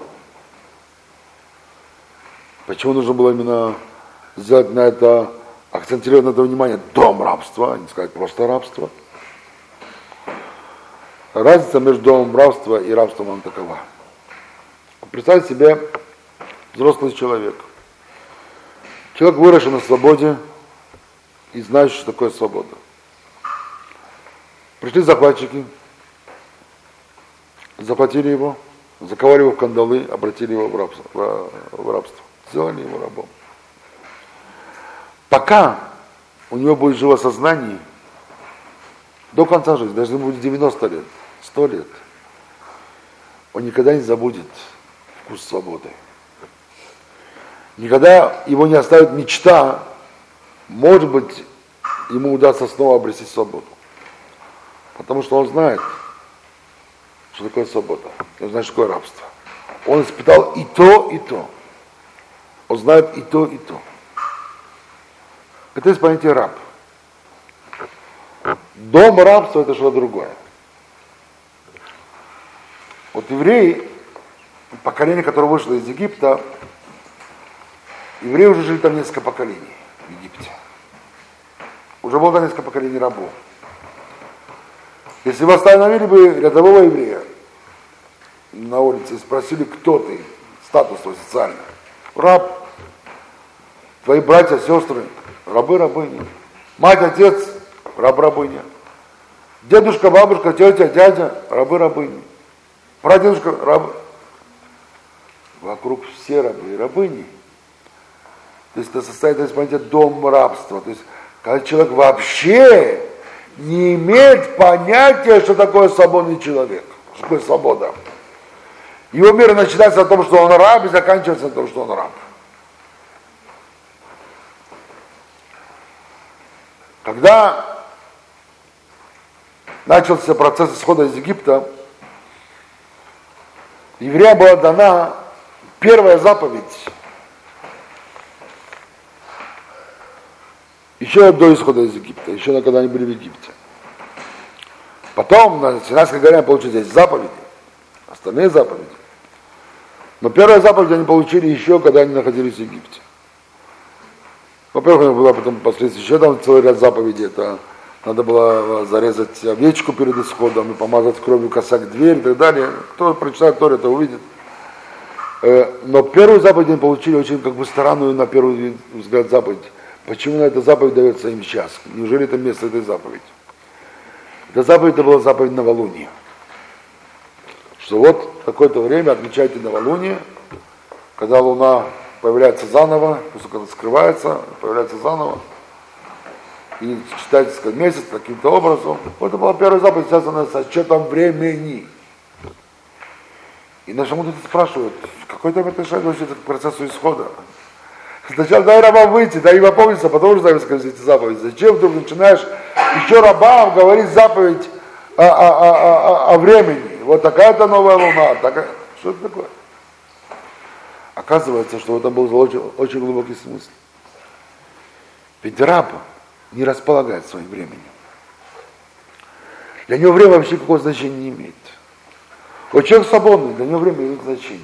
Почему нужно было именно сделать на это, акцентировать на это внимание дом рабства, а не сказать просто рабство? Разница между домом рабства и рабством она такова. Представьте себе взрослый человек. Человек выросший на свободе и знает, что такое свобода. Пришли захватчики, захватили его, заковали его в кандалы, обратили его в рабство, в рабство. сделали его рабом. Пока у него будет живо сознание, до конца жизни, даже ему будет 90 лет, 100 лет, он никогда не забудет вкус свободы. Никогда его не оставит мечта, может быть, ему удастся снова обрести свободу. Потому что он знает, что такое свобода, он знает, что такое рабство. Он испытал и то, и то. Он знает и то, и то. Это есть понятие раб. Дом рабства это что-то другое. Вот евреи, поколение, которое вышло из Египта, евреи уже жили там несколько поколений в Египте. Уже было там несколько поколений рабов. Если вы остановили бы рядового еврея на улице и спросили, кто ты, статус твой социальный, раб, твои братья, сестры, рабы, рабыни, мать, отец, раб, рабыня, дедушка, бабушка, тетя, дядя, рабы, рабыни, прадедушка, раб. вокруг все рабы и рабыни. То есть это состоит из понятия дом рабства. То есть когда человек вообще не имеет понятия, что такое свободный человек, что такое свобода. Его мир начинается о том, что он раб, и заканчивается на том, что он раб. Когда начался процесс исхода из Египта, евреям была дана первая заповедь. Еще до исхода из Египта, еще когда они были в Египте. Потом на Синайской горе получили здесь заповеди, остальные заповеди. Но первая заповедь они получили еще, когда они находились в Египте. Во-первых, была потом последствия еще там целый ряд заповедей. Это надо было зарезать овечку перед исходом и помазать кровью косяк дверь и так далее. Кто прочитает Тор, это увидит. Э, но первую заповедь они получили очень как бы странную на первый взгляд заповедь. Почему на эта заповедь дается им сейчас? Неужели это место этой заповеди? Эта заповедь это была заповедь новолуния. Что вот какое-то время отмечайте новолуние, когда луна появляется заново, когда скрывается, появляется заново, и читайте сказать, месяц каким-то образом. Вот это была первая заповедь, связанная с отчетом времени. И наши мудрецы спрашивают, какой там шаг вообще к процессу исхода? Сначала дай рабам выйти, дай им опомниться, потом уже эти заповеди. Зачем вдруг начинаешь еще рабам говорить заповедь о, о, о, о, о времени? Вот такая-то новая луна, такая... Что это такое? Оказывается, что в этом был очень, очень глубокий смысл. Ведь раб не располагает своим временем. Для него время вообще никакого значения не имеет. Вот человек свободный, для него время имеет значение.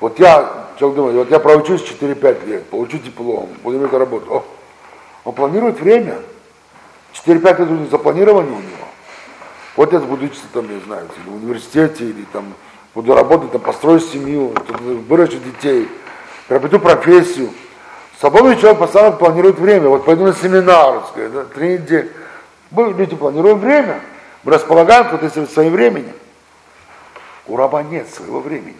Вот я, человек думает, вот я проучусь 4-5 лет, получу диплом, буду иметь работу. О, он планирует время. 4-5 лет уже запланировано у него. Вот я буду учиться там, я знаю, в университете или там буду работать, там, построю семью, выращу детей, приобрету профессию. Свободный человек постоянно планирует время. Вот пойду на семинар, сказать, да, три недели. Мы, люди, планируем время. Мы располагаем какое-то своим временем. У раба нет своего времени.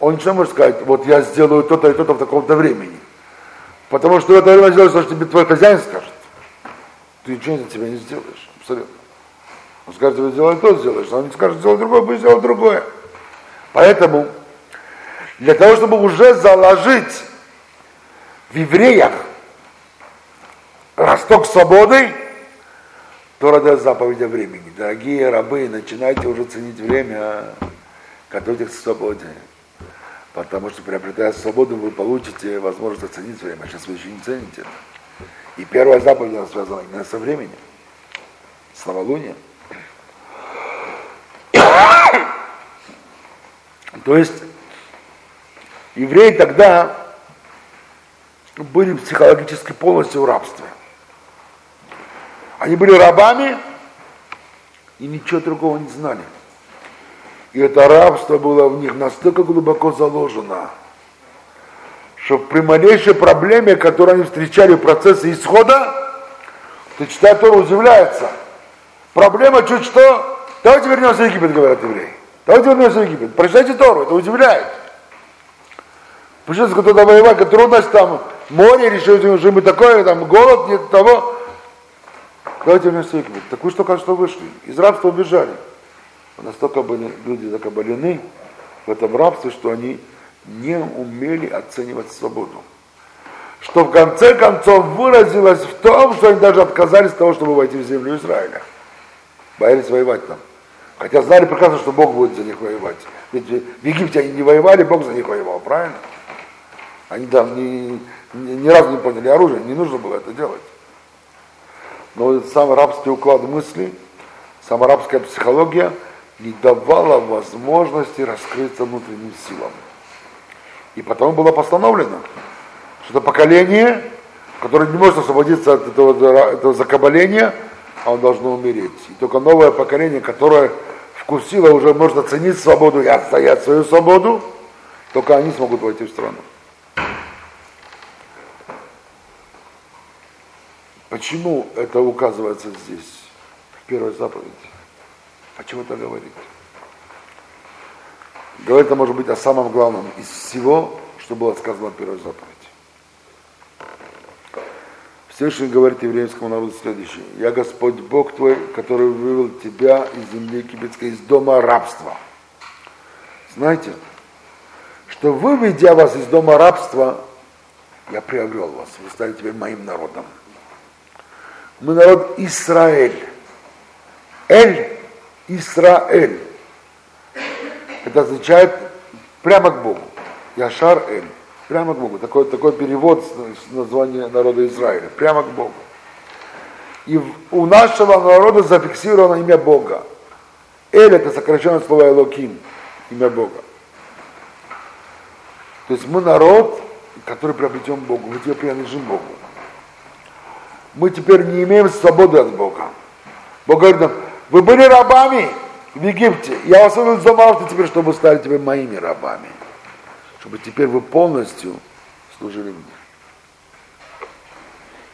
Он ничего может сказать, вот я сделаю то-то и то-то в таком-то времени. Потому что в это время сделаешь то, что тебе твой хозяин скажет. Ты ничего за тебя не сделаешь. Абсолютно. Он скажет тебе, сделай то, сделаешь. А он скажет, сделай другое, будешь делать другое. Поэтому, для того, чтобы уже заложить в евреях росток свободы, Тора дает заповедь о времени. Дорогие рабы, начинайте уже ценить время, готовьтесь к свободе. Потому что приобретая свободу, вы получите возможность оценить время. Сейчас вы еще не цените. И первая заповедь она связана именно со временем, с новолунием. То есть евреи тогда были психологически полностью в рабстве. Они были рабами и ничего другого не знали. И это рабство было в них настолько глубоко заложено, что при малейшей проблеме, которую они встречали в процессе исхода, то читая Тору удивляется. Проблема чуть что, давайте вернемся в Египет, говорят евреи. Давайте вернемся в Египет. Прочитайте Тору, это удивляет. Пришли кто-то воевать, трудность там, море, решили, уже мы такое, там, голод, нет того. Давайте вернемся в Египет. Так вы что, что вышли. Из рабства убежали. Настолько были люди закабалены в этом рабстве, что они не умели оценивать свободу. Что в конце концов выразилось в том, что они даже отказались от того, чтобы войти в землю Израиля. Боялись воевать там. Хотя знали прекрасно, что Бог будет за них воевать. Ведь в Египте они не воевали, Бог за них воевал, правильно? Они там ни, ни, ни разу не поняли оружие, не нужно было это делать. Но сам рабский уклад мысли, сама рабская психология не давала возможности раскрыться внутренним силам. И потом было постановлено, что это поколение, которое не может освободиться от этого, этого закабаления, а он должно умереть. И только новое поколение, которое вкусило, уже может оценить свободу и отстоять свою свободу, только они смогут войти в страну. Почему это указывается здесь, в первой заповеди? О чем это говорит? говорит, это может быть о самом главном из всего, что было сказано в первой заповеди. Всевышний говорит еврейскому народу следующее. «Я Господь Бог твой, который вывел тебя из земли египетской, из дома рабства». Знаете, что выведя вас из дома рабства, я приобрел вас, вы стали теперь моим народом. Мы народ Израиль. Эль, Израиль. Это означает прямо к Богу. Яшар Эль. Прямо к Богу. Такой, такой перевод с названия народа Израиля. Прямо к Богу. И у нашего народа зафиксировано имя Бога. Эль это сокращенное слово Элоким, имя Бога. То есть мы народ, который приобретен Богу, мы теперь принадлежим Богу. Мы теперь не имеем свободы от Бога. Бог говорит нам, вы были рабами в Египте, я вас вывел из дома теперь, чтобы стали теперь моими рабами чтобы теперь вы полностью служили мне.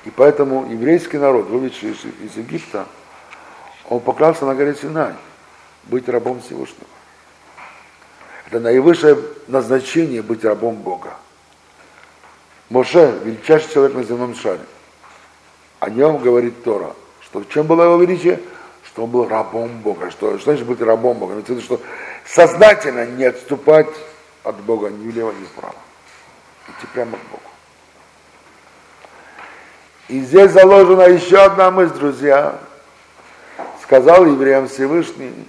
И поэтому еврейский народ, выведший из, Египта, он поклялся на горе Синай быть рабом Всевышнего. Это наивысшее назначение быть рабом Бога. Моше, величайший человек на земном шаре, о нем говорит Тора, что в чем было его величие? Что он был рабом Бога. Что, что значит быть рабом Бога? Это что сознательно не отступать от Бога ни влево, ни вправо. Идти прямо к Богу. И здесь заложена еще одна мысль, друзья. Сказал евреям Всевышний,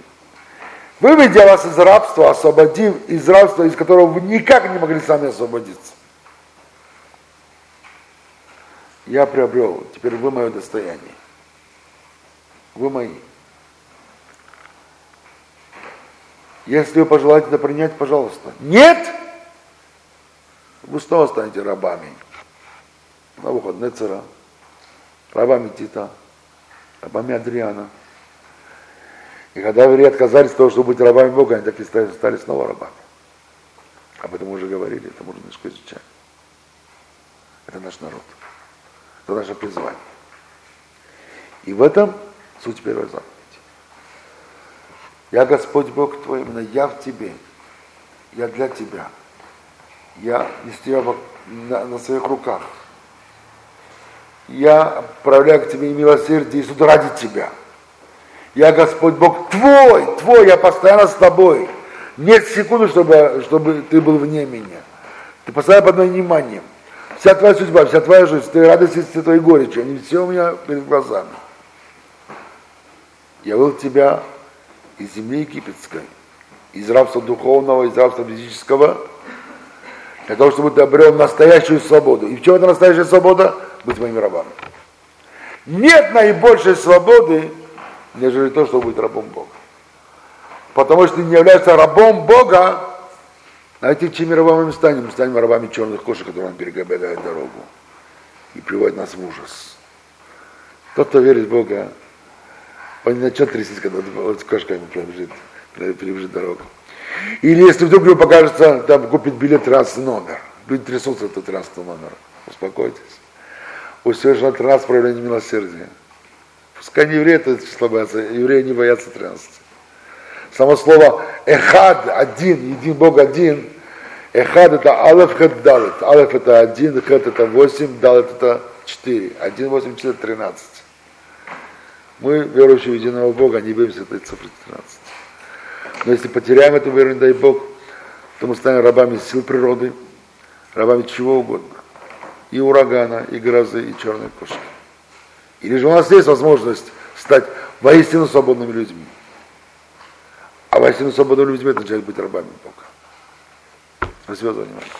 выведя вас из рабства, освободив из рабства, из которого вы никак не могли сами освободиться. Я приобрел, теперь вы мое достояние. Вы мои. Если вы пожелаете это принять, пожалуйста. Нет! Вы снова станете рабами. На выход Нецера, рабами Тита, рабами Адриана. И когда евреи отказались от того, чтобы быть рабами Бога, они так и стали, стали снова рабами. Об этом мы уже говорили, это можно немножко изучать. Это наш народ. Это наше призвание. И в этом суть первой заповеди. Я Господь Бог твой, именно я в тебе, я для тебя. Я несу тебя на, на своих руках. Я проявляю к тебе милосердие и суд ради тебя. Я Господь Бог твой, твой, я постоянно с тобой. Нет секунды, чтобы, чтобы ты был вне меня. Ты постоянно под моим вниманием. Вся твоя судьба, вся твоя жизнь, твои радости, все твои горечи, они все у меня перед глазами. Я вывел тебя из земли египетской, из рабства духовного, из рабства физического, для того, чтобы ты обрел настоящую свободу. И в чем эта настоящая свобода? Быть моими рабами. Нет наибольшей свободы, нежели то, чтобы быть рабом Бога. Потому что ты не являешься рабом Бога, знаете, чьими рабами мы станем? Мы станем рабами черных кошек, которые нам перегобегают дорогу и приводят нас в ужас. Тот, кто верит в Бога, он не начнет трястись, когда вот с кошками пробежит, перебежит дорогу. Или если вдруг ему покажется, там купить билет 13 номер. Люди трясутся от 13 номера. Успокойтесь. У Всевышнего 13 проявлений милосердия. Пускай не евреи это число боятся, евреи не боятся 13. Само слово эхад, один, един Бог один, эхад это алеф, хет, далет. Алеф это один, хет это восемь, далет это четыре. Один, восемь, четыре, тринадцать. Мы, верующие в единого Бога, не боимся этой цифры 13. Но если потеряем эту веру, не дай Бог, то мы станем рабами сил природы, рабами чего угодно. И урагана, и грозы, и черной кошки. Или же у нас есть возможность стать воистину свободными людьми. А воистину свободными людьми это означает быть рабами Бога. Спасибо за внимание.